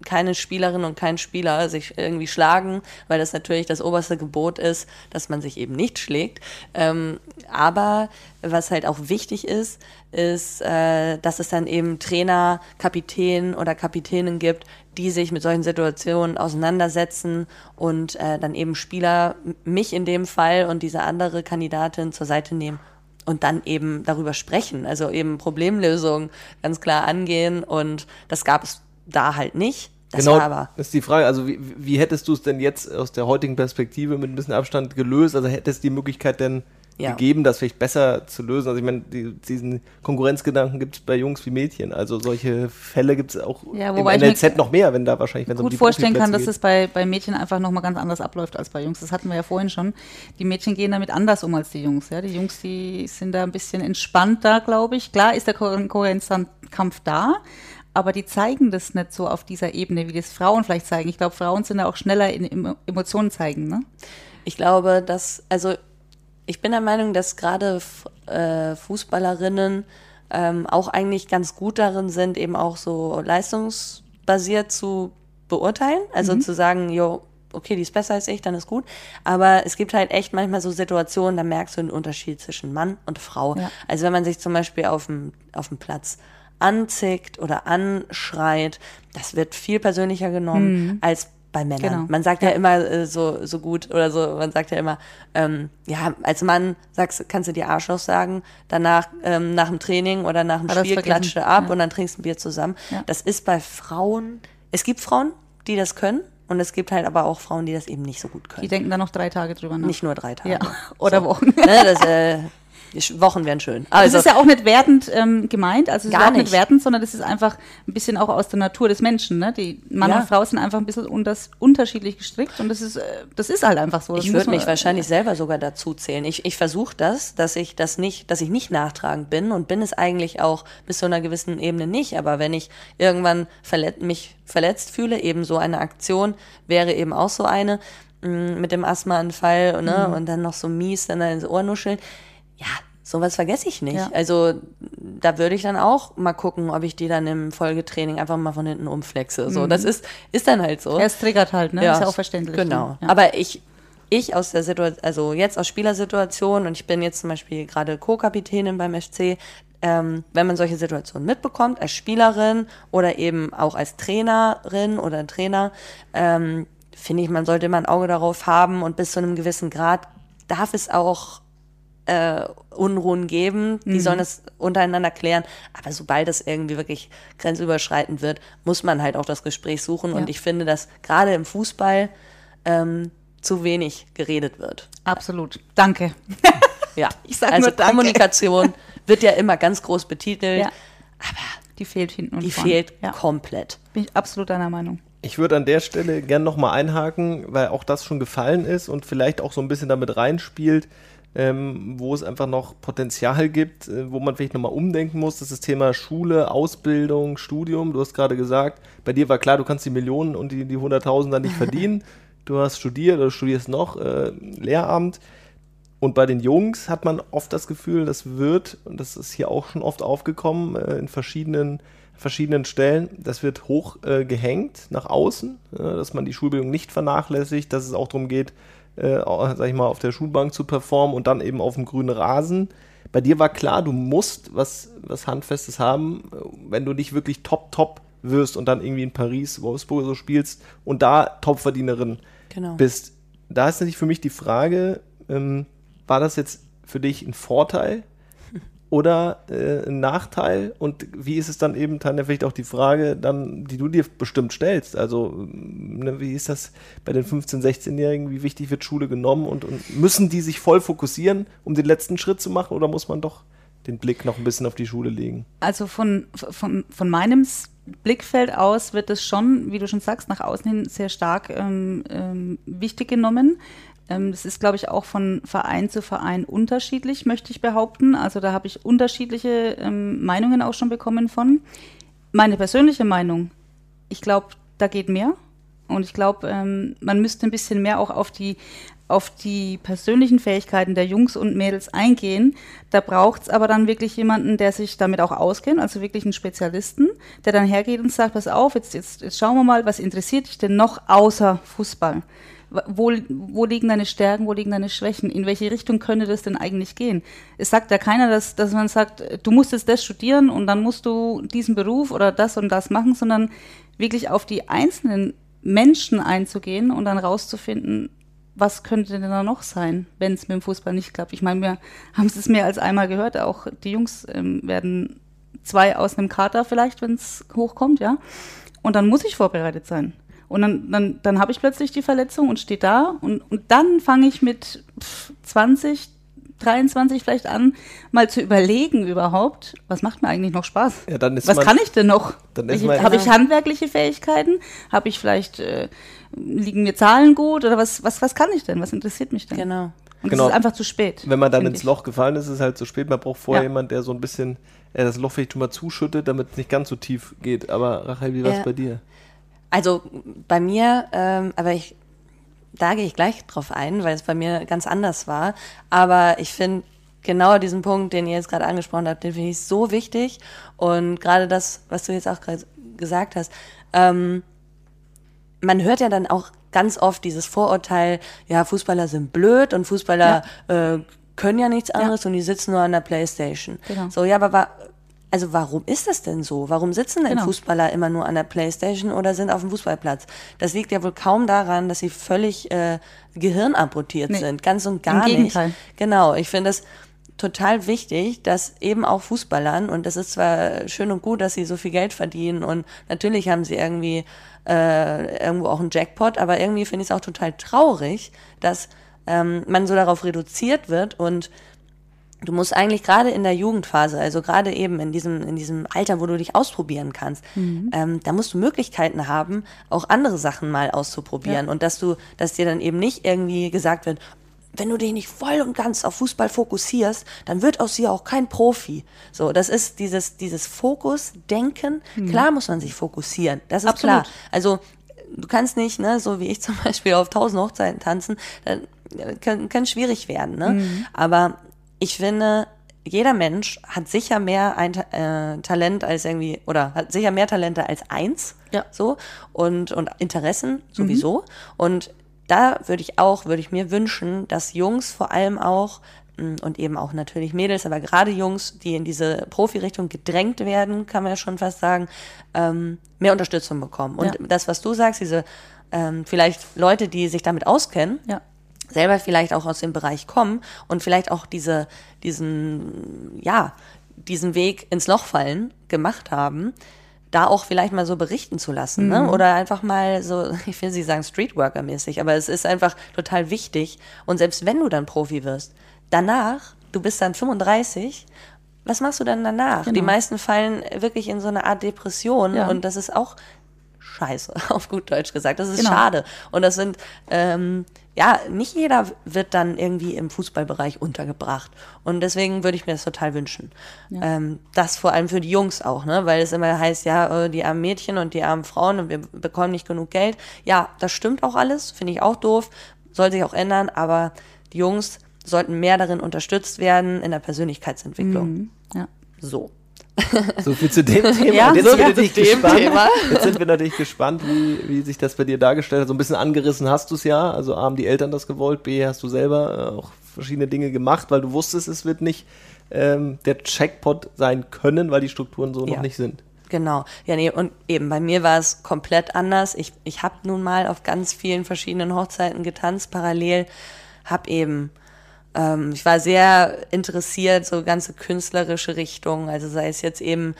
keine Spielerin und kein Spieler sich irgendwie schlagen, weil das natürlich das oberste Gebot ist, dass man sich eben nicht schlägt. Ähm, aber was halt auch wichtig ist, ist, äh, dass es dann eben Trainer, Kapitän oder Kapitänin gibt, die sich mit solchen Situationen auseinandersetzen und äh, dann eben Spieler, mich in dem Fall und diese andere Kandidatin zur Seite nehmen und dann eben darüber sprechen, also eben Problemlösungen ganz klar angehen und das gab es da halt nicht. Das genau, war aber das ist die Frage. Also wie, wie hättest du es denn jetzt aus der heutigen Perspektive mit ein bisschen Abstand gelöst? Also hättest du die Möglichkeit denn Ja. gegeben, das vielleicht besser zu lösen? Also ich meine, die, diesen Konkurrenzgedanken gibt es bei Jungs wie Mädchen. Also solche Fälle gibt es auch Ja, im NLZ noch mehr, wenn da wahrscheinlich, wenn es um gut die vorstellen kann, dass Profiplätze es bei, bei Mädchen einfach nochmal ganz anders abläuft als bei Jungs. Das hatten wir ja vorhin schon. Die Mädchen gehen damit anders um als die Jungs. Ja? Die Jungs, die sind da ein bisschen entspannter, glaube ich. Klar ist der Konkurrenzkampf da, aber die zeigen das nicht so auf dieser Ebene, wie das Frauen vielleicht zeigen. Ich glaube, Frauen sind da auch schneller in Emo- Emotionen zeigen. Ne? Ich glaube, dass, also ich bin der Meinung, dass gerade äh, Fußballerinnen ähm, auch eigentlich ganz gut darin sind, eben auch so leistungsbasiert zu beurteilen. Also zu sagen, jo, okay, die ist besser als ich, dann ist gut. Aber es gibt halt echt manchmal so Situationen, da merkst du den Unterschied zwischen Mann und Frau. Ja. Also wenn man sich zum Beispiel auf dem, auf dem Platz anzickt oder anschreit, das wird viel persönlicher genommen als bei Männern. Genau. Man sagt ja, immer äh, so, so gut oder so, man sagt ja immer, ähm, ja, als Mann sagst, kannst du dir Arschloch sagen, danach, ähm, nach dem Training oder nach dem Hat Spiel du ab Ja. und dann trinkst du ein Bier zusammen. Ja. Das ist bei Frauen, es gibt Frauen, die das können und es gibt halt aber auch Frauen, die das eben nicht so gut können. Die denken da noch drei Tage drüber nach. nicht nur drei Tage. Ja. <laughs> Oder Wochen. Ne, das, äh, Wochen wären schön. Das Also, ist ja auch nicht wertend ähm, gemeint, also es Gar ist auch nicht nicht. wertend, sondern das ist einfach ein bisschen auch aus der Natur des Menschen. Ne? Die Mann Ja. und Frau sind einfach ein bisschen unters, unterschiedlich gestrickt und das ist, äh, das ist halt einfach so. Das ich würde mich wahrscheinlich selber sogar dazu zählen. Ich, ich versuche das, dass ich das nicht, dass ich nicht nachtragend bin und bin es eigentlich auch bis zu einer gewissen Ebene nicht. Aber wenn ich irgendwann verlet mich verletzt fühle, eben so eine Aktion wäre eben auch so eine mh, mit dem Asthmaanfall ne, Mhm. und dann noch so mies dann ins Ohr nuscheln. Ja, sowas vergesse ich nicht. Ja. Also da würde ich dann auch mal gucken, ob ich die dann im Folgetraining einfach mal von hinten umflexe. So, das ist, ist dann halt so. Ja, es triggert halt, ne? ist ja auch verständlich. Genau. Ne? Ja. Aber ich, ich aus der Situation, also jetzt aus Spielersituation und ich bin jetzt zum Beispiel gerade Co-Kapitänin beim FC, ähm, wenn man solche Situationen mitbekommt, als Spielerin oder eben auch als Trainerin oder Trainer, ähm, finde ich, man sollte immer ein Auge darauf haben und bis zu einem gewissen Grad darf es auch äh, Unruhen geben, die sollen es untereinander klären. Aber sobald es irgendwie wirklich grenzüberschreitend wird, muss man halt auch das Gespräch suchen. Ja. Und ich finde, dass gerade im Fußball ähm, zu wenig geredet wird. Absolut. Danke. <laughs> Ja, Ich sag also nur Danke. Kommunikation wird ja immer ganz groß betitelt, Ja. Die fehlt hinten und die vorne. fehlt Ja, komplett. bin ich absolut deiner Meinung. Ich würde an der Stelle gern nochmal einhaken, weil auch das schon gefallen ist und vielleicht auch so ein bisschen damit reinspielt, ähm, wo es einfach noch Potenzial gibt, äh, wo man vielleicht nochmal umdenken muss. Das ist das Thema Schule, Ausbildung, Studium. Du hast gerade gesagt, bei dir war klar, du kannst die Millionen und die, die Hunderttausend dann nicht <laughs> verdienen. Du hast studiert oder studierst noch äh, Lehramt. Und bei den Jungs hat man oft das Gefühl, das wird, und das ist hier auch schon oft aufgekommen, äh, in verschiedenen, verschiedenen Stellen, das wird hoch äh, gehängt nach außen, äh, dass man die Schulbildung nicht vernachlässigt, dass es auch darum geht, äh, sag ich mal, auf der Schulbank zu performen und dann eben auf dem grünen Rasen. Bei dir war klar, du musst was, was Handfestes haben, äh, wenn du nicht wirklich top, top wirst und dann irgendwie in Paris, Wolfsburg so spielst und da Topverdienerin Genau. bist. Da ist natürlich für mich die Frage, ähm, war das jetzt für dich ein Vorteil oder äh, ein Nachteil? Und wie ist es dann eben, Tanja, vielleicht auch die Frage, dann, die du dir bestimmt stellst? Also, ähm, ne, wie ist das bei den 15-, 16-Jährigen? Wie wichtig wird Schule genommen? Und, und müssen die sich voll fokussieren, um den letzten Schritt zu machen? Oder muss man doch den Blick noch ein bisschen auf die Schule legen? Also von, von, von meinem Blickfeld aus wird es schon, wie du schon sagst, nach außen hin sehr stark ähm, ähm, wichtig genommen. Ähm, das ist, glaube ich, auch von Verein zu Verein unterschiedlich, möchte ich behaupten. Also da habe ich unterschiedliche ähm, Meinungen auch schon bekommen von. Meine persönliche Meinung, ich glaube, da geht mehr. Und ich glaube, ähm, man müsste ein bisschen mehr auch auf die, auf die persönlichen Fähigkeiten der Jungs und Mädels eingehen. Da braucht es aber dann wirklich jemanden, der sich damit auch auskennt, also wirklich einen Spezialisten, der dann hergeht und sagt, pass auf, jetzt, jetzt, jetzt schauen wir mal, was interessiert dich denn noch außer Fußball? Wo, wo liegen deine Stärken, wo liegen deine Schwächen? In welche Richtung könnte das denn eigentlich gehen? Es sagt ja keiner, dass, dass man sagt, du musst jetzt das studieren und dann musst du diesen Beruf oder das und das machen, sondern wirklich auf die einzelnen Menschen einzugehen und dann rauszufinden, was könnte denn da noch sein, wenn es mit dem Fußball nicht klappt? Ich meine, wir haben es mehr als einmal gehört, auch die Jungs ähm, werden zwei aus einem Kater vielleicht, wenn es hochkommt, ja. Und dann muss ich vorbereitet sein. Und dann, dann, dann habe ich plötzlich die Verletzung und stehe da und, und dann fange ich mit 20, 23 vielleicht an, mal zu überlegen überhaupt, was macht mir eigentlich noch Spaß? Ja, dann ist was man, kann ich denn noch? Habe ich handwerkliche Fähigkeiten? Habe ich vielleicht, äh, liegen mir Zahlen gut? Oder was, was, was kann ich denn? Was interessiert mich denn? Genau. Und Genau. es ist einfach zu spät. Wenn man dann ins ich. Loch gefallen ist, ist es halt zu spät. Man braucht vorher Ja. jemand, der so ein bisschen äh, das Loch vielleicht schon mal zuschüttet, damit es nicht ganz so tief geht. Aber Rachel, wie war es Ja. bei dir? Also bei mir, ähm, aber ich, da gehe ich gleich drauf ein, weil es bei mir ganz anders war. Aber ich finde genau diesen Punkt, den ihr jetzt gerade angesprochen habt, den finde ich so wichtig. Und gerade das, was du jetzt auch gerade gesagt hast, ähm, man hört ja dann auch ganz oft dieses Vorurteil, ja, Fußballer sind blöd und Fußballer äh, können ja nichts anderes und die sitzen nur an der Playstation. Genau. So, ja, aber wa also warum ist das denn so? Warum sitzen denn Genau. Fußballer immer nur an der Playstation oder sind auf dem Fußballplatz? Das liegt ja wohl kaum daran, dass sie völlig äh, gehirnamputiert Nee. sind. Ganz und Im gar nicht. Gegenteil. Genau, ich finde es total wichtig, dass eben auch Fußballern, und das ist zwar schön und gut, dass sie so viel Geld verdienen und natürlich haben sie irgendwie äh, irgendwo auch einen Jackpot, aber irgendwie finde ich es auch total traurig, dass ähm, man so darauf reduziert wird und du musst eigentlich gerade in der Jugendphase, also gerade eben in diesem, in diesem Alter, wo du dich ausprobieren kannst, ähm, da musst du Möglichkeiten haben, auch andere Sachen mal auszuprobieren. Ja. Und dass du, dass dir dann eben nicht irgendwie gesagt wird, wenn du dich nicht voll und ganz auf Fußball fokussierst, dann wird aus dir auch kein Profi. So, das ist dieses, dieses Fokus-Denken. Klar muss man sich fokussieren. Das ist Absolut. klar. Also, du kannst nicht, ne, so wie ich <laughs> zum Beispiel auf tausend Hochzeiten tanzen, dann äh, kann, kann schwierig werden, ne? Aber ich finde, jeder Mensch hat sicher mehr ein äh, Talent als irgendwie, oder hat sicher mehr Talente als eins. Ja. So. Und, und Interessen sowieso. Und da würde ich auch, würde ich mir wünschen, dass Jungs vor allem auch mh, und eben auch natürlich Mädels, aber gerade Jungs, die in diese Profi-Richtung gedrängt werden, kann man ja schon fast sagen, ähm, mehr Unterstützung bekommen. Und Ja. das, was du sagst, diese ähm, vielleicht Leute, die sich damit auskennen, Ja. Selber vielleicht auch aus dem Bereich kommen und vielleicht auch diese, diesen, ja, diesen Weg ins Loch fallen gemacht haben, da auch vielleicht mal so berichten zu lassen, ne? Oder einfach mal so, <laughs> ich will sie sagen Streetworker-mäßig, aber es ist einfach total wichtig. Und selbst wenn du dann Profi wirst, danach, du bist dann 35, was machst du dann danach? Die Genau. meisten fallen wirklich in so eine Art Depression Ja. und das ist auch scheiße, <laughs> auf gut Deutsch gesagt. Das ist Genau. schade. Und das sind, ähm, ja, nicht jeder wird dann irgendwie im Fußballbereich untergebracht. Und deswegen würde ich mir das total wünschen. Ähm, das vor allem für die Jungs auch, ne? Weil es immer heißt, ja, äh, die armen Mädchen und die armen Frauen und wir bekommen nicht genug Geld. Ja, das stimmt auch alles, finde ich auch doof, soll sich auch ändern, aber die Jungs sollten mehr darin unterstützt werden in der Persönlichkeitsentwicklung. Mhm. Ja. So. So viel zu dem <laughs> Thema. Ja, Und jetzt, so sind wir viel zu natürlich dem gespannt, Thema. jetzt sind wir natürlich gespannt, wie, wie sich das bei dir dargestellt hat. So ein bisschen angerissen hast du es ja. Also A, haben die Eltern das gewollt, B, hast du selber äh, auch verschiedene Dinge gemacht, weil du wusstest, es wird nicht ähm, der Checkpot sein können, weil die Strukturen so Ja. noch nicht sind. Genau. Ja, nee, und eben bei mir war es komplett anders. Ich, ich habe nun mal auf ganz vielen verschiedenen Hochzeiten getanzt, parallel. Hab eben, ähm, ich war sehr interessiert, so ganze künstlerische Richtungen, also sei es jetzt eben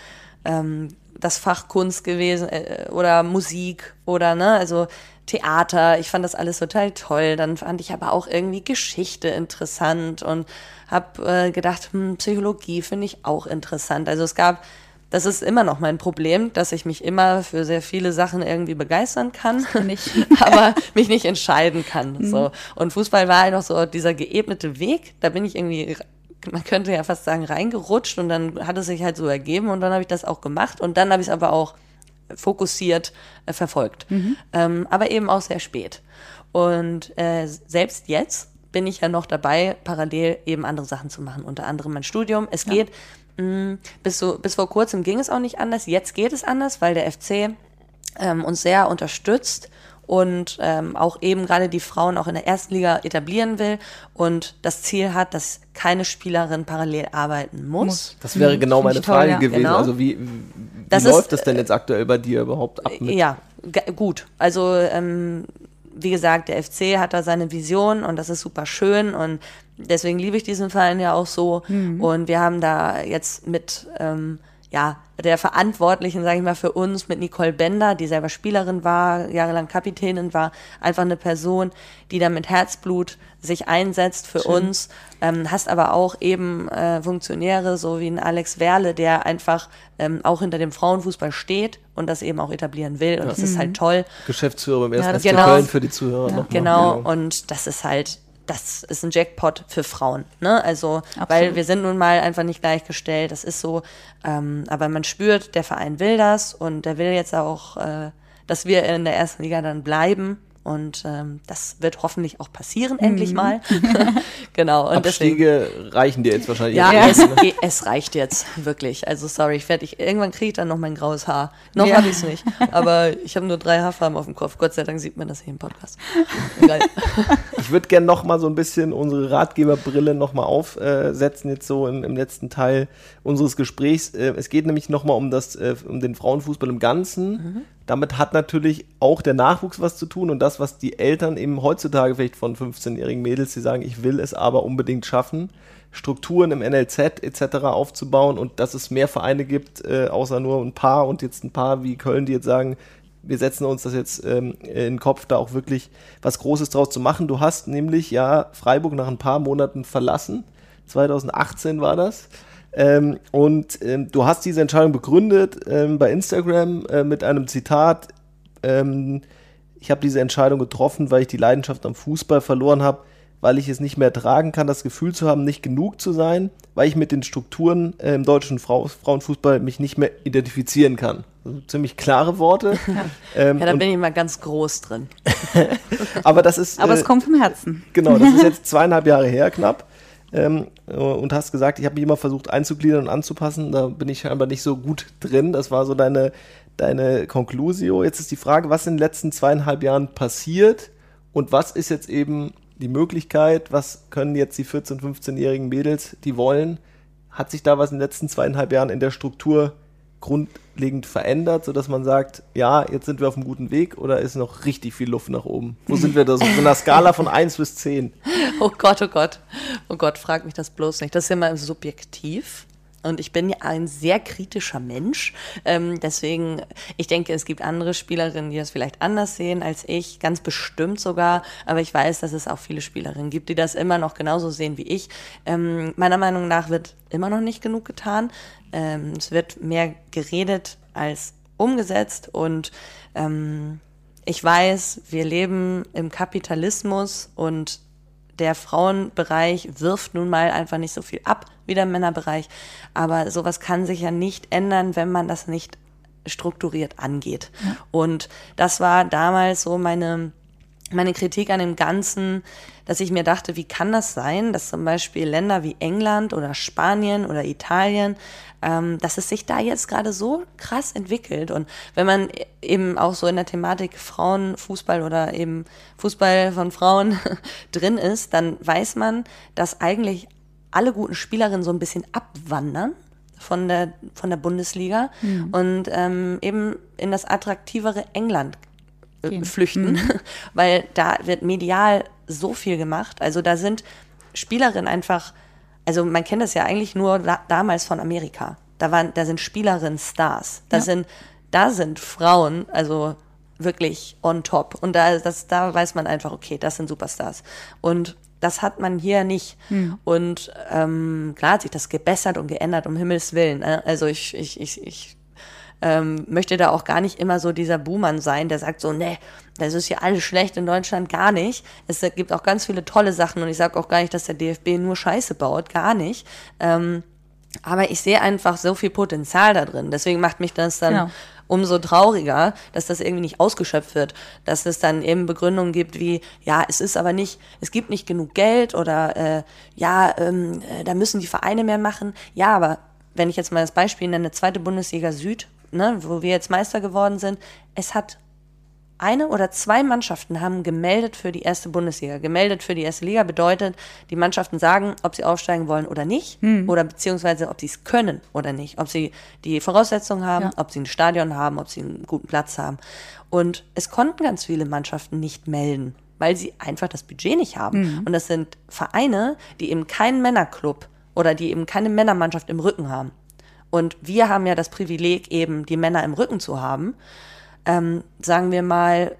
ähm, das Fach Kunst gewesen äh, oder Musik oder ne, also Theater. Ich fand das alles total toll. Dann fand ich aber auch irgendwie Geschichte interessant und habe äh, gedacht, hm, Psychologie finde ich auch interessant. Also es gab das ist immer noch mein Problem, dass ich mich immer für sehr viele Sachen irgendwie begeistern kann, <laughs> aber mich nicht entscheiden kann. So. Und Fußball war halt noch so dieser geebnete Weg. Da bin ich irgendwie man könnte ja fast sagen, reingerutscht und dann hat es sich halt so ergeben und dann habe ich das auch gemacht und dann habe ich es aber auch fokussiert äh, verfolgt. Mhm. Ähm, aber eben auch sehr spät. Und äh, selbst jetzt bin ich ja noch dabei, parallel eben andere Sachen zu machen, unter anderem mein Studium. Es geht, mh, mm, bis, so, bis vor kurzem ging es auch nicht anders. Jetzt geht es anders, weil der FC ähm, uns sehr unterstützt und ähm, auch eben gerade die Frauen auch in der ersten Liga etablieren will und das Ziel hat, dass keine Spielerin parallel arbeiten muss. Das wäre genau meine toll, Frage ja. gewesen. Genau. Also wie, wie das läuft ist, das denn jetzt aktuell bei dir überhaupt ab? Mit? Ja, gut. Also ähm, wie gesagt, der FC hat da seine Vision und das ist super schön und deswegen liebe ich diesen Verein ja auch so. Mhm. Und wir haben da jetzt mit ähm, ja, der Verantwortlichen, sage ich mal, für uns mit Nicole Bender, die selber Spielerin war, jahrelang Kapitänin war, einfach eine Person, die da mit Herzblut sich einsetzt für Schön. uns. Ähm, hast aber auch eben äh, Funktionäre, so wie ein Alex Werle, der einfach ähm, auch hinter dem Frauenfußball steht und das eben auch etablieren will. Und ja. das ist halt mhm. toll. Geschäftsführer beim ersten ja, genau. Köln für die Zuhörer. Ja. Genau, genau, und das ist halt das ist ein Jackpot für Frauen. Ne? Also, Absolut. weil wir sind nun mal einfach nicht gleichgestellt, das ist so. Ähm, aber man spürt, der Verein will das und der will jetzt auch, äh, dass wir in der ersten Liga dann bleiben. Und ähm, das wird hoffentlich auch passieren, mhm. endlich mal. <laughs> genau. Und Abstiege deswegen, reichen dir jetzt wahrscheinlich. Ja, ja. Es, es, reicht jetzt, wirklich. Also sorry, fertig. Irgendwann kriege ich dann noch mein graues Haar. Noch ja. habe ich es nicht. Aber ich habe nur drei Haarfarben auf dem Kopf. Gott sei Dank sieht man das hier im Podcast. Egal. <laughs> Ich würde gerne noch mal so ein bisschen unsere Ratgeberbrille noch mal aufsetzen, jetzt so im, im letzten Teil unseres Gesprächs. Äh, es geht nämlich noch mal um, das, äh, um den Frauenfußball im Ganzen. Mhm damit hat natürlich auch der Nachwuchs was zu tun und das, was die Eltern eben heutzutage vielleicht von 15-jährigen Mädels, die sagen, ich will es aber unbedingt schaffen, Strukturen im NLZ etc. aufzubauen und dass es mehr Vereine gibt, äh, außer nur ein paar und jetzt ein paar wie Köln, die jetzt sagen, wir setzen uns das jetzt ähm, in den Kopf, da auch wirklich was Großes draus zu machen. Du hast nämlich ja Freiburg nach ein paar Monaten verlassen. 2018 war das. Ähm, und ähm, du hast diese Entscheidung begründet ähm, bei Instagram äh, mit einem Zitat. Ähm, ich habe diese Entscheidung getroffen, weil ich die Leidenschaft am Fußball verloren habe, weil ich es nicht mehr tragen kann, das Gefühl zu haben, nicht genug zu sein, weil ich mit den Strukturen äh, im deutschen Frau Frauenfußball mich nicht mehr identifizieren kann. Also ziemlich klare Worte. <laughs> Ja, ähm, ja da bin ich mal ganz groß drin. <laughs> aber das ist. Aber äh, es kommt vom Herzen. Genau, das ist <laughs> jetzt zweieinhalb Jahre her knapp ähm, und hast gesagt, ich habe mich immer versucht einzugliedern und anzupassen. Da bin ich scheinbar nicht so gut drin. Das war so deine, deine Conclusio. Jetzt ist die Frage, was in den letzten zweieinhalb Jahren passiert und was ist jetzt eben die Möglichkeit, was können jetzt die 14-, 15-jährigen Mädels, die wollen, hat sich da was in den letzten zweieinhalb Jahren in der Struktur grundlegend verändert, sodass man sagt, ja, jetzt sind wir auf einem guten Weg oder ist noch richtig viel Luft nach oben? Wo sind wir da so? Auf einer Skala von 1 bis 10? <laughs> Oh Gott, oh Gott. Oh Gott, frag mich das bloß nicht. Das ist ja mal subjektiv. Und ich bin ja ein sehr kritischer Mensch. Ähm, deswegen, ich denke, es gibt andere Spielerinnen, die das vielleicht anders sehen als ich, ganz bestimmt sogar. Aber ich weiß, dass es auch viele Spielerinnen gibt, die das immer noch genauso sehen wie ich. Ähm, meiner Meinung nach wird immer noch nicht genug getan. Ähm, es wird mehr geredet als umgesetzt. Und ähm, ich weiß, wir leben im Kapitalismus und der Frauenbereich wirft nun mal einfach nicht so viel ab wie der Männerbereich. Aber sowas kann sich ja nicht ändern, wenn man das nicht strukturiert angeht. Ja. Und das war damals so meine, meine Kritik an dem Ganzen, dass ich mir dachte, wie kann das sein, dass zum Beispiel Länder wie England oder Spanien oder Italien, ähm, dass es sich da jetzt gerade so krass entwickelt. Und wenn man eben auch so in der Thematik Frauenfußball oder eben Fußball von Frauen <laughs> drin ist, dann weiß man, dass eigentlich alle guten Spielerinnen so ein bisschen abwandern von der, von der Bundesliga mhm. und ähm, eben in das attraktivere England äh, flüchten, mhm. <laughs> weil da wird medial so viel gemacht. Also da sind Spielerinnen einfach, also man kennt das ja eigentlich nur da, damals von Amerika. Da waren, da sind Spielerinnen Stars. Da ja. sind, da sind Frauen, also wirklich on top. Und da, das, da weiß man einfach, okay, das sind Superstars. Und das hat man hier nicht. Hm. Und ähm, klar hat sich das gebessert und geändert, um Himmels Willen. Ne? Also ich, ich, ich, ich ähm, möchte da auch gar nicht immer so dieser Buhmann sein, der sagt so, nee, das ist ja alles schlecht in Deutschland, gar nicht. Es gibt auch ganz viele tolle Sachen und ich sage auch gar nicht, dass der DFB nur Scheiße baut, gar nicht. Ähm, aber ich sehe einfach so viel Potenzial da drin. Deswegen macht mich das dann Genau. umso trauriger, dass das irgendwie nicht ausgeschöpft wird, dass es dann eben Begründungen gibt wie, ja, es ist aber nicht, es gibt nicht genug Geld oder äh, ja, ähm, äh, da müssen die Vereine mehr machen. Ja, aber wenn ich jetzt mal das Beispiel nenne, zweite Bundesliga Süd, ne, wo wir jetzt Meister geworden sind, es hat eine oder zwei Mannschaften haben gemeldet für die erste Bundesliga. Gemeldet für die erste Liga bedeutet, die Mannschaften sagen, ob sie aufsteigen wollen oder nicht, oder beziehungsweise ob sie es können oder nicht, ob sie die Voraussetzungen haben, Ja. ob sie ein Stadion haben, ob sie einen guten Platz haben. Und es konnten ganz viele Mannschaften nicht melden, weil sie einfach das Budget nicht haben. Und das sind Vereine, die eben keinen Männerclub oder die eben keine Männermannschaft im Rücken haben. Und wir haben ja das Privileg, eben die Männer im Rücken zu haben ähm, sagen wir mal,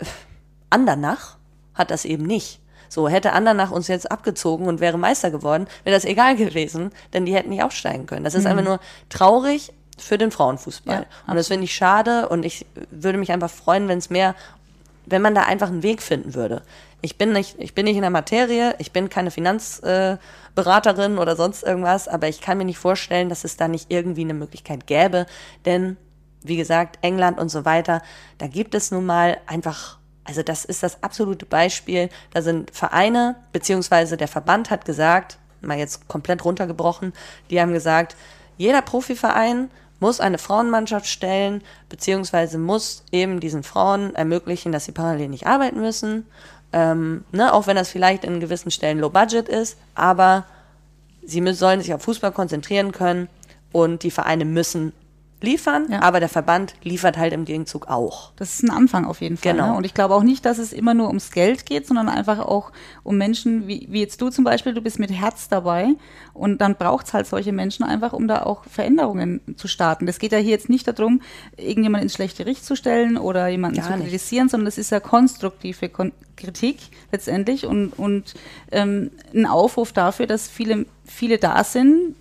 Andernach hat das eben nicht. So, hätte Andernach uns jetzt abgezogen und wäre Meister geworden, wäre das egal gewesen, denn die hätten nicht aufsteigen können. Das ist einfach nur traurig für den Frauenfußball. Ja, und das finde ich schade und ich würde mich einfach freuen, wenn es mehr, wenn man da einfach einen Weg finden würde. Ich bin nicht, ich bin nicht in der Materie, ich bin keine Finanzberaterin äh, oder sonst irgendwas, aber ich kann mir nicht vorstellen, dass es da nicht irgendwie eine Möglichkeit gäbe, denn wie gesagt, England und so weiter, da gibt es nun mal einfach, also das ist das absolute Beispiel. Da sind Vereine, beziehungsweise der Verband hat gesagt, mal jetzt komplett runtergebrochen, die haben gesagt, jeder Profiverein muss eine Frauenmannschaft stellen, beziehungsweise muss eben diesen Frauen ermöglichen, dass sie parallel nicht arbeiten müssen. Ähm, ne, auch wenn das vielleicht in gewissen Stellen low budget ist, aber sie mü- sollen sich auf Fußball konzentrieren können und die Vereine müssen liefern, Ja. aber der Verband liefert halt im Gegenzug auch. Das ist ein Anfang auf jeden Fall. Genau. Ne? Und ich glaube auch nicht, dass es immer nur ums Geld geht, sondern einfach auch um Menschen, wie, wie jetzt du zum Beispiel, du bist mit Herz dabei und dann braucht es halt solche Menschen einfach, um da auch Veränderungen zu starten. Das geht ja hier jetzt nicht darum, irgendjemand ins schlechte Licht zu stellen oder jemanden Gar zu nicht. kritisieren, sondern das ist ja konstruktive Kon Kritik letztendlich und, und ähm, ein Aufruf dafür, dass viele, viele da sind,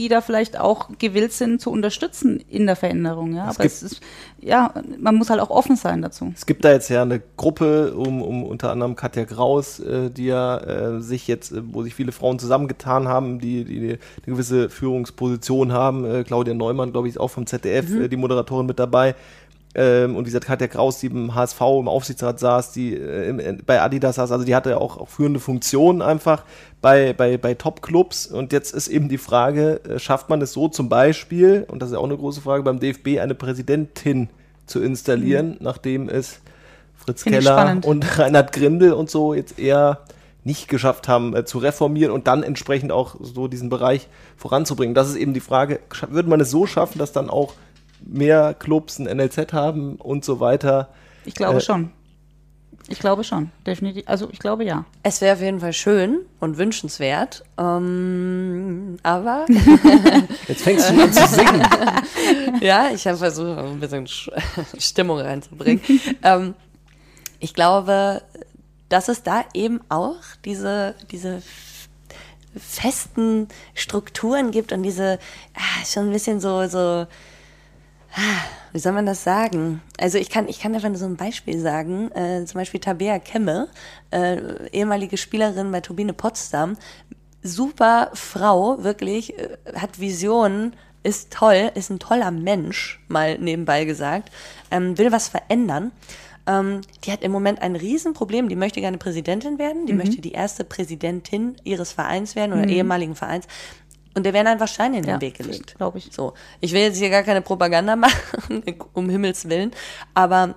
die da vielleicht auch gewillt sind zu unterstützen in der Veränderung. Ja, Es aber es ist, ja, man muss halt auch offen sein dazu. Es gibt da jetzt ja eine Gruppe um, um unter anderem Katja Kraus, äh, die ja äh, sich jetzt, äh, wo sich viele Frauen zusammengetan haben, die, die eine gewisse Führungsposition haben. Äh, Claudia Neumann, glaube ich, ist auch vom ZDF, äh, die Moderatorin mit dabei. Ähm, und wie gesagt, Katja Kraus, die im HSV im Aufsichtsrat saß, die äh, im, äh, bei Adidas saß, also die hatte ja auch, auch führende Funktionen einfach bei, bei, bei Top-Clubs. Und jetzt ist eben die Frage, äh, schafft man es so zum Beispiel, und das ist ja auch eine große Frage, beim DFB eine Präsidentin zu installieren, nachdem es Fritz Finde ich Keller und <laughs> Reinhard Grindel und so jetzt eher nicht geschafft haben äh, zu reformieren und dann entsprechend auch so diesen Bereich voranzubringen. Das ist eben die Frage, würde man es so schaffen, dass dann auch mehr Clubs ein NLZ haben und so weiter? Ich glaube Äh, schon. Ich glaube schon, definitiv. Also ich glaube ja. Es wäre auf jeden Fall schön und wünschenswert, ähm, aber <laughs> Jetzt fängst du schon an zu singen. <laughs> ja, ich habe versucht, ein bisschen Sch- <laughs> Stimmung reinzubringen. ähm, ich glaube, dass es da eben auch diese, diese festen Strukturen gibt und diese, ah, schon ein bisschen so, so, wie soll man das sagen? Also ich kann, ich kann einfach nur so ein Beispiel sagen. Äh, zum Beispiel Tabea Kemme, äh, ehemalige Spielerin bei Turbine Potsdam, super Frau, wirklich, äh, hat Visionen, ist toll, ist ein toller Mensch, mal nebenbei gesagt, ähm, will was verändern. Ähm, die hat im Moment ein Riesenproblem. Die möchte gerne Präsidentin werden. Die möchte die erste Präsidentin ihres Vereins werden oder ehemaligen Vereins. Und der werden einfach Steine in den Ja, Weg gelegt. glaub ich. So. Ich will jetzt hier gar keine Propaganda <laughs> machen, um Himmels Willen. Aber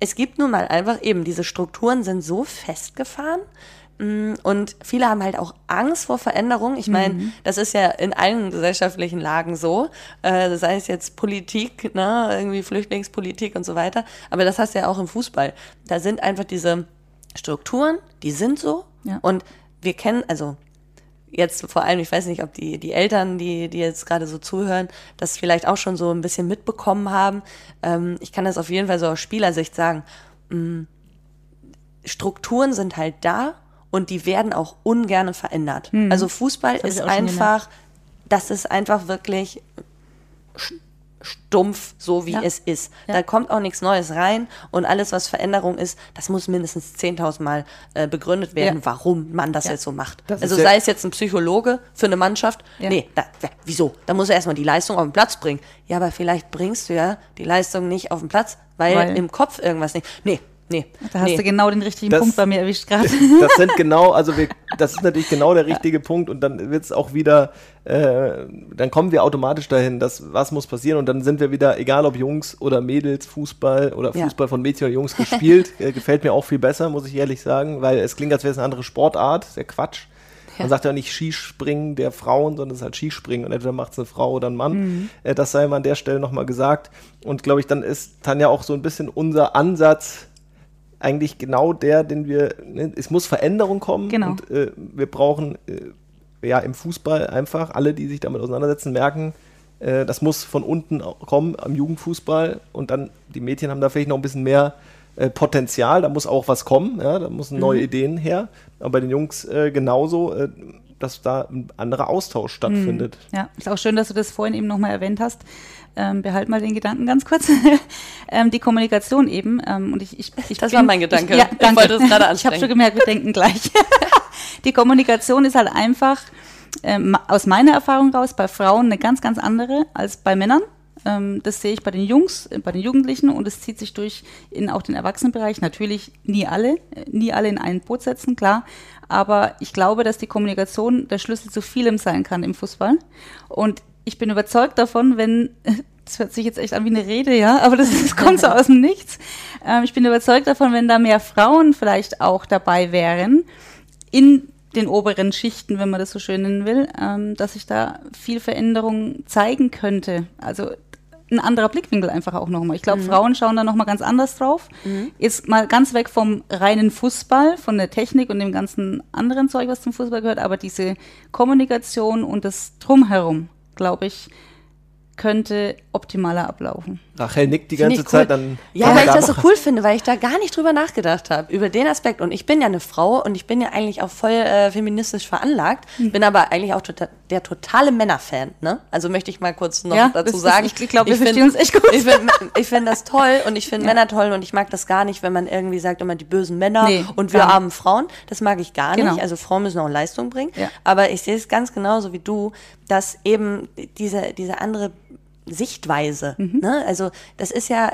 es gibt nun mal einfach eben, diese Strukturen sind so festgefahren. mm, Und viele haben halt auch Angst vor Veränderung. Ich meine, das ist ja in allen gesellschaftlichen Lagen so. Äh, sei es jetzt Politik, ne, irgendwie Flüchtlingspolitik und so weiter. Aber das hast du ja auch im Fußball. Da sind einfach diese Strukturen, die sind so. Ja. Und wir kennen, also jetzt vor allem, ich weiß nicht, ob die, die Eltern, die, die jetzt gerade so zuhören, das vielleicht auch schon so ein bisschen mitbekommen haben. Ähm, ich kann das auf jeden Fall so aus Spielersicht sagen. Mm, Strukturen sind halt da und die werden auch ungern verändert. Also Fußball ist einfach, das ist einfach wirklich stumpf, so wie Ja. es ist. Ja. Da kommt auch nichts Neues rein und alles, was Veränderung ist, das muss mindestens 10.000 Mal äh, begründet werden, Ja. warum man das jetzt so macht. Das also sei es jetzt ein Psychologe für eine Mannschaft, nee, da, wieso? Da muss er erstmal die Leistung auf den Platz bringen. Ja, aber vielleicht bringst du ja die Leistung nicht auf den Platz, weil, Weil- im Kopf irgendwas nicht. Nee, nee. Da hast nee. du genau den richtigen Das- Punkt bei mir erwischt gerade. <laughs> Das sind genau, also wir, das ist natürlich genau der richtige Punkt und dann wird es auch wieder, äh, dann kommen wir automatisch dahin, dass was muss passieren und dann sind wir wieder, egal ob Jungs oder Mädels, Fußball oder Ja. Fußball von Mädchen oder Jungs gespielt, <laughs> äh, gefällt mir auch viel besser, muss ich ehrlich sagen, weil es klingt, als wäre es eine andere Sportart, ist ja Quatsch. Man Ja. sagt ja nicht Skispringen der Frauen, sondern es ist halt Skispringen und entweder macht es eine Frau oder ein Mann. Äh, das sei mal an der Stelle nochmal gesagt. Und glaube ich, dann ist Tanja auch so ein bisschen unser Ansatz, eigentlich genau der, den wir, ne, es muss Veränderung kommen Genau. und äh, wir brauchen äh, ja im Fußball einfach, alle, die sich damit auseinandersetzen, merken, äh, das muss von unten kommen am Jugendfußball und dann, die Mädchen haben da vielleicht noch ein bisschen mehr äh, Potenzial, da muss auch was kommen, ja, da müssen neue Ideen her, aber bei den Jungs äh, genauso, äh, dass da ein anderer Austausch stattfindet. Ja, ist auch schön, dass du das vorhin eben nochmal erwähnt hast. Ähm, behalt mal den Gedanken ganz kurz. <laughs> ähm, die Kommunikation eben. Ähm, und ich, ich, ich Das war mein Gedanke. Ich, ja, Ich danke. wollte es gerade Ich habe ansprechen. schon gemerkt, wir denken gleich. <laughs> die Kommunikation ist halt einfach ähm, aus meiner Erfahrung raus bei Frauen eine ganz, ganz andere als bei Männern. Ähm, das sehe ich bei den Jungs, äh, bei den Jugendlichen und es zieht sich durch in auch den Erwachsenenbereich. Natürlich nie alle, äh, nie alle in ein Boot setzen, klar. Aber ich glaube, dass die Kommunikation der Schlüssel zu vielem sein kann im Fußball. Und ich bin überzeugt davon, wenn, <laughs> das hört sich jetzt echt an wie eine Rede, ja, aber das, das kommt so <laughs> aus dem Nichts. Ähm, ich bin überzeugt davon, wenn da mehr Frauen vielleicht auch dabei wären, in den oberen Schichten, wenn man das so schön nennen will, ähm, dass sich da viel Veränderung zeigen könnte. Also ein anderer Blickwinkel einfach auch nochmal. Ich glaube, Frauen schauen da nochmal ganz anders drauf. Ist mal ganz weg vom reinen Fußball, von der Technik und dem ganzen anderen Zeug, was zum Fußball gehört, aber diese Kommunikation und das Drumherum, glaube ich, könnte optimaler ablaufen. Rachel nickt die ganze cool. Zeit, dann Ja, weil ich da das so cool finde, weil ich da gar nicht drüber nachgedacht habe, über den Aspekt. Und ich bin ja eine Frau und ich bin ja eigentlich auch voll äh, feministisch veranlagt, Hm. bin aber eigentlich auch tota der totale Männerfan. Ne? Also möchte ich mal kurz noch Ja, dazu das ist- sagen. ich glaub, wir find- verstehen uns echt gut. Ich finde ich find das toll und ich finde Männer toll und ich mag das gar nicht, wenn man irgendwie sagt, immer die bösen Männer Nee, und wir armen Frauen. Das mag ich gar Genau. nicht. Also Frauen müssen auch Leistung bringen. Ja. Aber ich sehe es ganz genauso wie du, dass eben diese, diese andere Sichtweise, Mhm. ne? also das ist ja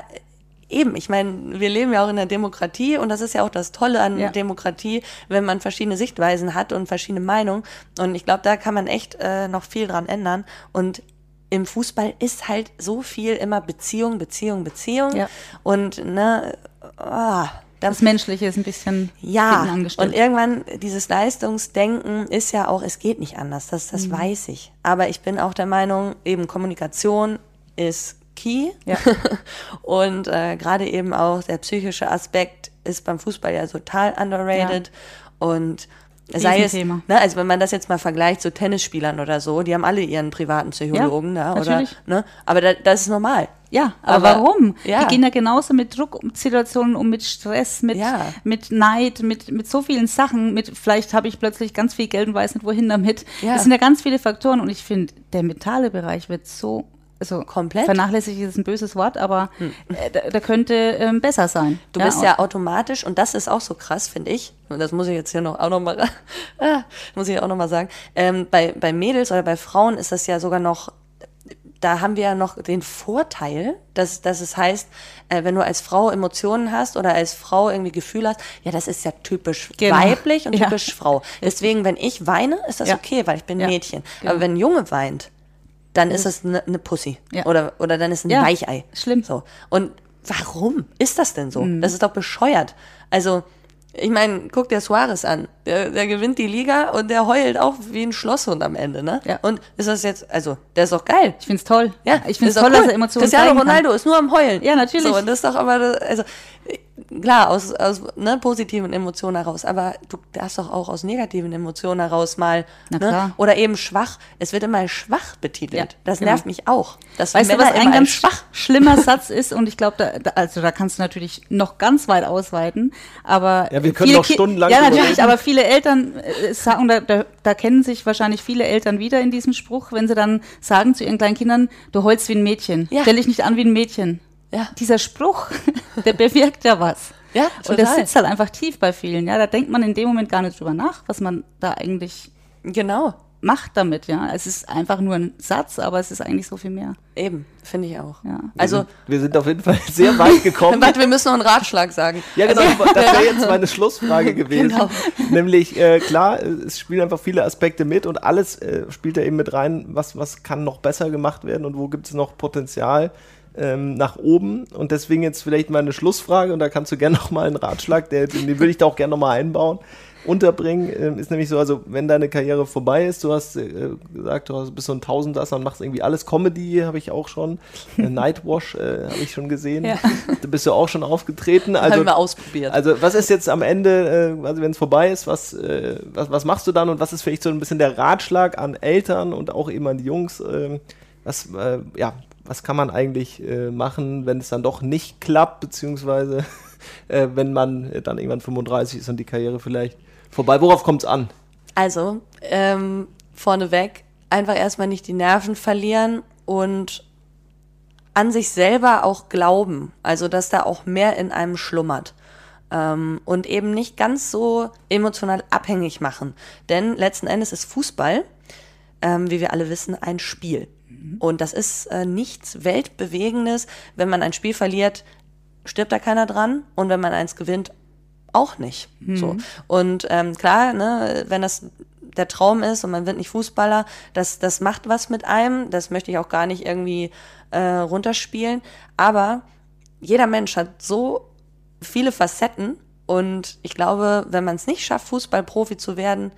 eben, ich meine, wir leben ja auch in der Demokratie und das ist ja auch das Tolle an Ja. Demokratie, wenn man verschiedene Sichtweisen hat und verschiedene Meinungen und ich glaube, da kann man echt äh, noch viel dran ändern und im Fußball ist halt so viel immer Beziehung, Beziehung, Beziehung Ja. und ne, da Das Menschliche ist ein bisschen ja, und irgendwann dieses Leistungsdenken ist ja auch, es geht nicht anders, das, das Mhm. weiß ich. Aber ich bin auch der Meinung, eben Kommunikation ist key. Ja. <laughs> und äh, gerade eben auch der psychische Aspekt ist beim Fußball ja total underrated. Und sei es, ne, also wenn man das jetzt mal vergleicht zu Tennisspielern oder so, die haben alle ihren privaten Psychologen, Ja, ne, oder, ne, aber da, das ist normal. Ja, aber, Aber- warum? ja. Die gehen ja genauso mit Drucksituationen um, mit Stress, mit, Ja. mit Neid, mit, mit so vielen Sachen, mit vielleicht habe ich plötzlich ganz viel Geld und weiß nicht wohin damit. Ja. Das sind ja ganz viele Faktoren und ich finde, der mentale Bereich wird so, also Komplett. vernachlässigt ist ein böses Wort, aber äh, da, da könnte ähm, besser sein. Du Ja, bist ja automatisch, und das ist auch so krass, finde ich, und das muss ich jetzt hier noch auch noch mal, <laughs> ah, muss ich auch noch mal sagen, ähm, bei, bei Mädels oder bei Frauen ist das ja sogar noch, da haben wir ja noch den Vorteil, dass, dass es heißt, äh, wenn du als Frau Emotionen hast oder als Frau irgendwie Gefühl hast, ja, das ist ja typisch Genau. weiblich und <laughs> Ja. typisch Frau. Deswegen, wenn ich weine, ist das Ja. okay, weil ich bin Ja. Mädchen. Genau. Aber wenn ein Junge weint, dann ist es eine ne Pussy. Ja. Oder, oder dann ist ein Ja, Weichei. schlimm. So. Und warum ist das denn so? Mhm. Das ist doch bescheuert. Also, ich meine, guck dir Suarez an. Der, der gewinnt die Liga und der heult auch wie ein Schlosshund am Ende, ne? Ja. Und ist das jetzt, also, der ist doch geil. Ich finde es toll. Ja, ich doch toll, cool. dass er Emotionen Cristiano zeigen kann. Ronaldo ist nur am Heulen. Ja, natürlich. So, und das ist doch aber, also, klar, aus, aus ne, positiven Emotionen heraus, aber du darfst doch auch aus negativen Emotionen heraus mal, Na ne, klar. oder eben schwach. Es wird immer schwach betitelt. Ja, das genau. nervt mich auch. Dass Weißt du, Männer was ein immer ganz schwach schlimmer Satz ist? Und ich glaube, da, da, also da kannst du natürlich noch ganz weit ausweiten. Aber Ja, wir können noch stundenlang Ja, natürlich. Aber viele Eltern äh, sagen, da, da, da kennen sich wahrscheinlich viele Eltern wieder in diesem Spruch, wenn sie dann sagen zu ihren kleinen Kindern, du heulst wie ein Mädchen. Ja. Stell dich nicht an wie ein Mädchen. Ja. Dieser Spruch, <laughs> der bewirkt ja was. Ja, Und das total. sitzt halt einfach tief bei vielen. Ja, da denkt man in dem Moment gar nicht drüber nach, was man da eigentlich Genau. macht damit. Ja, es ist einfach nur ein Satz, aber es ist eigentlich so viel mehr. Eben, finde ich auch. Ja. Also, Wir sind auf jeden Fall sehr weit gekommen. <laughs> warte, wir müssen noch einen Ratschlag sagen. Ja, genau, Also, das wäre jetzt meine Schlussfrage <laughs> gewesen. Genau. Nämlich, äh, klar, es spielen einfach viele Aspekte mit und alles äh, spielt da eben mit rein, was, was kann noch besser gemacht werden und wo gibt es noch Potenzial ähm, nach oben. Und deswegen jetzt vielleicht mal eine Schlussfrage und da kannst du gerne noch mal einen Ratschlag, der, den würde ich da auch gerne noch mal einbauen, unterbringen. Ähm, ist nämlich so, also wenn deine Karriere vorbei ist, du hast äh, gesagt, du hast- bist so ein Tausendsasser und machst irgendwie alles Comedy, habe ich auch schon. Äh, Nightwash äh, habe ich schon gesehen. Ja. Da bist du auch schon aufgetreten. Also, haben wir ausprobiert. also was ist jetzt am Ende, äh, also wenn es vorbei ist, was, äh, was, was machst du dann und was ist vielleicht so ein bisschen der Ratschlag an Eltern und auch eben an die Jungs? ähm, was, äh, ja, was kann man eigentlich äh, machen, wenn es dann doch nicht klappt, beziehungsweise <laughs> äh, wenn man äh, dann irgendwann 35 ist und die Karriere vielleicht vorbei? Worauf kommt es an? Also, ähm, vorneweg, einfach erstmal nicht die Nerven verlieren und an sich selber auch glauben. Also, dass da auch mehr in einem schlummert. Ähm, und eben nicht ganz so emotional abhängig machen. Denn letzten Endes ist Fußball, ähm, wie wir alle wissen, ein Spiel. Und das ist äh, nichts Weltbewegendes. Wenn man ein Spiel verliert, stirbt da keiner dran. Und wenn man eins gewinnt, auch nicht. So. Und ähm, klar, ne, wenn das der Traum ist und man wird nicht Fußballer, das, das macht was mit einem. Das möchte ich auch gar nicht irgendwie äh, runterspielen. Aber jeder Mensch hat so viele Facetten und ich glaube, wenn man es nicht schafft, Fußballprofi zu werden,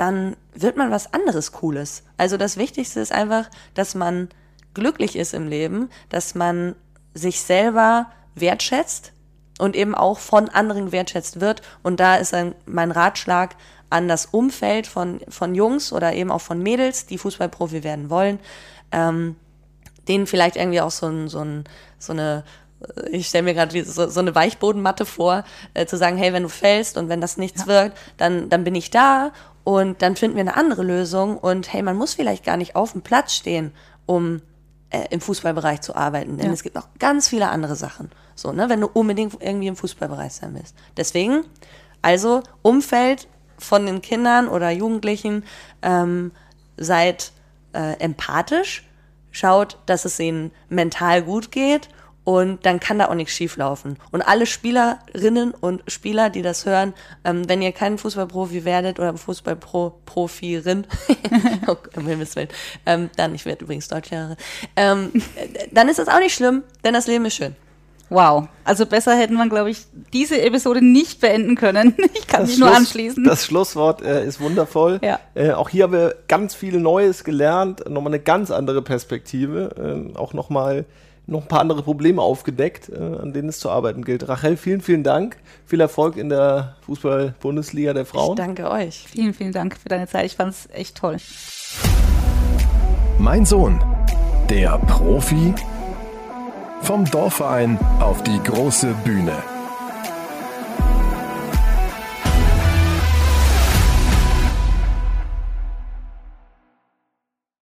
dann wird man was anderes Cooles. Also das Wichtigste ist einfach, dass man glücklich ist im Leben, dass man sich selber wertschätzt und eben auch von anderen gewertschätzt wird. Und da ist dann mein Ratschlag an das Umfeld von, von Jungs oder eben auch von Mädels, die Fußballprofi werden wollen, ähm, denen vielleicht irgendwie auch so, ein, so, ein, so eine, äh, ich stelle mir gerade so, so eine Weichbodenmatte vor, äh, zu sagen, hey, wenn du fällst und wenn das nichts wirkt, dann, dann bin ich da und dann finden wir eine andere Lösung und hey, man muss vielleicht gar nicht auf dem Platz stehen, um äh, im Fußballbereich zu arbeiten, denn Ja. es gibt noch ganz viele andere Sachen, so, ne, wenn du unbedingt irgendwie im Fußballbereich sein willst. Deswegen, also Umfeld von den Kindern oder Jugendlichen, ähm, seid äh, empathisch, schaut, dass es ihnen mental gut geht und dann kann da auch nichts schieflaufen. Und alle Spielerinnen und Spieler, die das hören, ähm, wenn ihr kein Fußballprofi werdet oder Fußballprofirin, <laughs> oh, Gott, um Himmels Willen, ähm, dann, ich werde übrigens Deutschlehrerin, ähm, äh, <laughs> dann ist das auch nicht schlimm, denn das Leben ist schön. Wow. Also besser hätten wir, glaube ich, diese Episode nicht beenden können. <laughs> Ich kann mich nur Schluss- anschließen. Das Schlusswort äh, ist wundervoll. Ja. Äh, auch hier haben wir ganz viel Neues gelernt, nochmal eine ganz andere Perspektive, ähm, auch nochmal noch ein paar andere Probleme aufgedeckt, äh, an denen es zu arbeiten gilt. Rachel, vielen, vielen Dank. Viel Erfolg in der Fußball-Bundesliga der Ich Frauen. danke euch. vielen, vielen Dank für deine Zeit. Ich fand es echt toll. Mein Sohn, der Profi vom Dorfverein auf die große Bühne.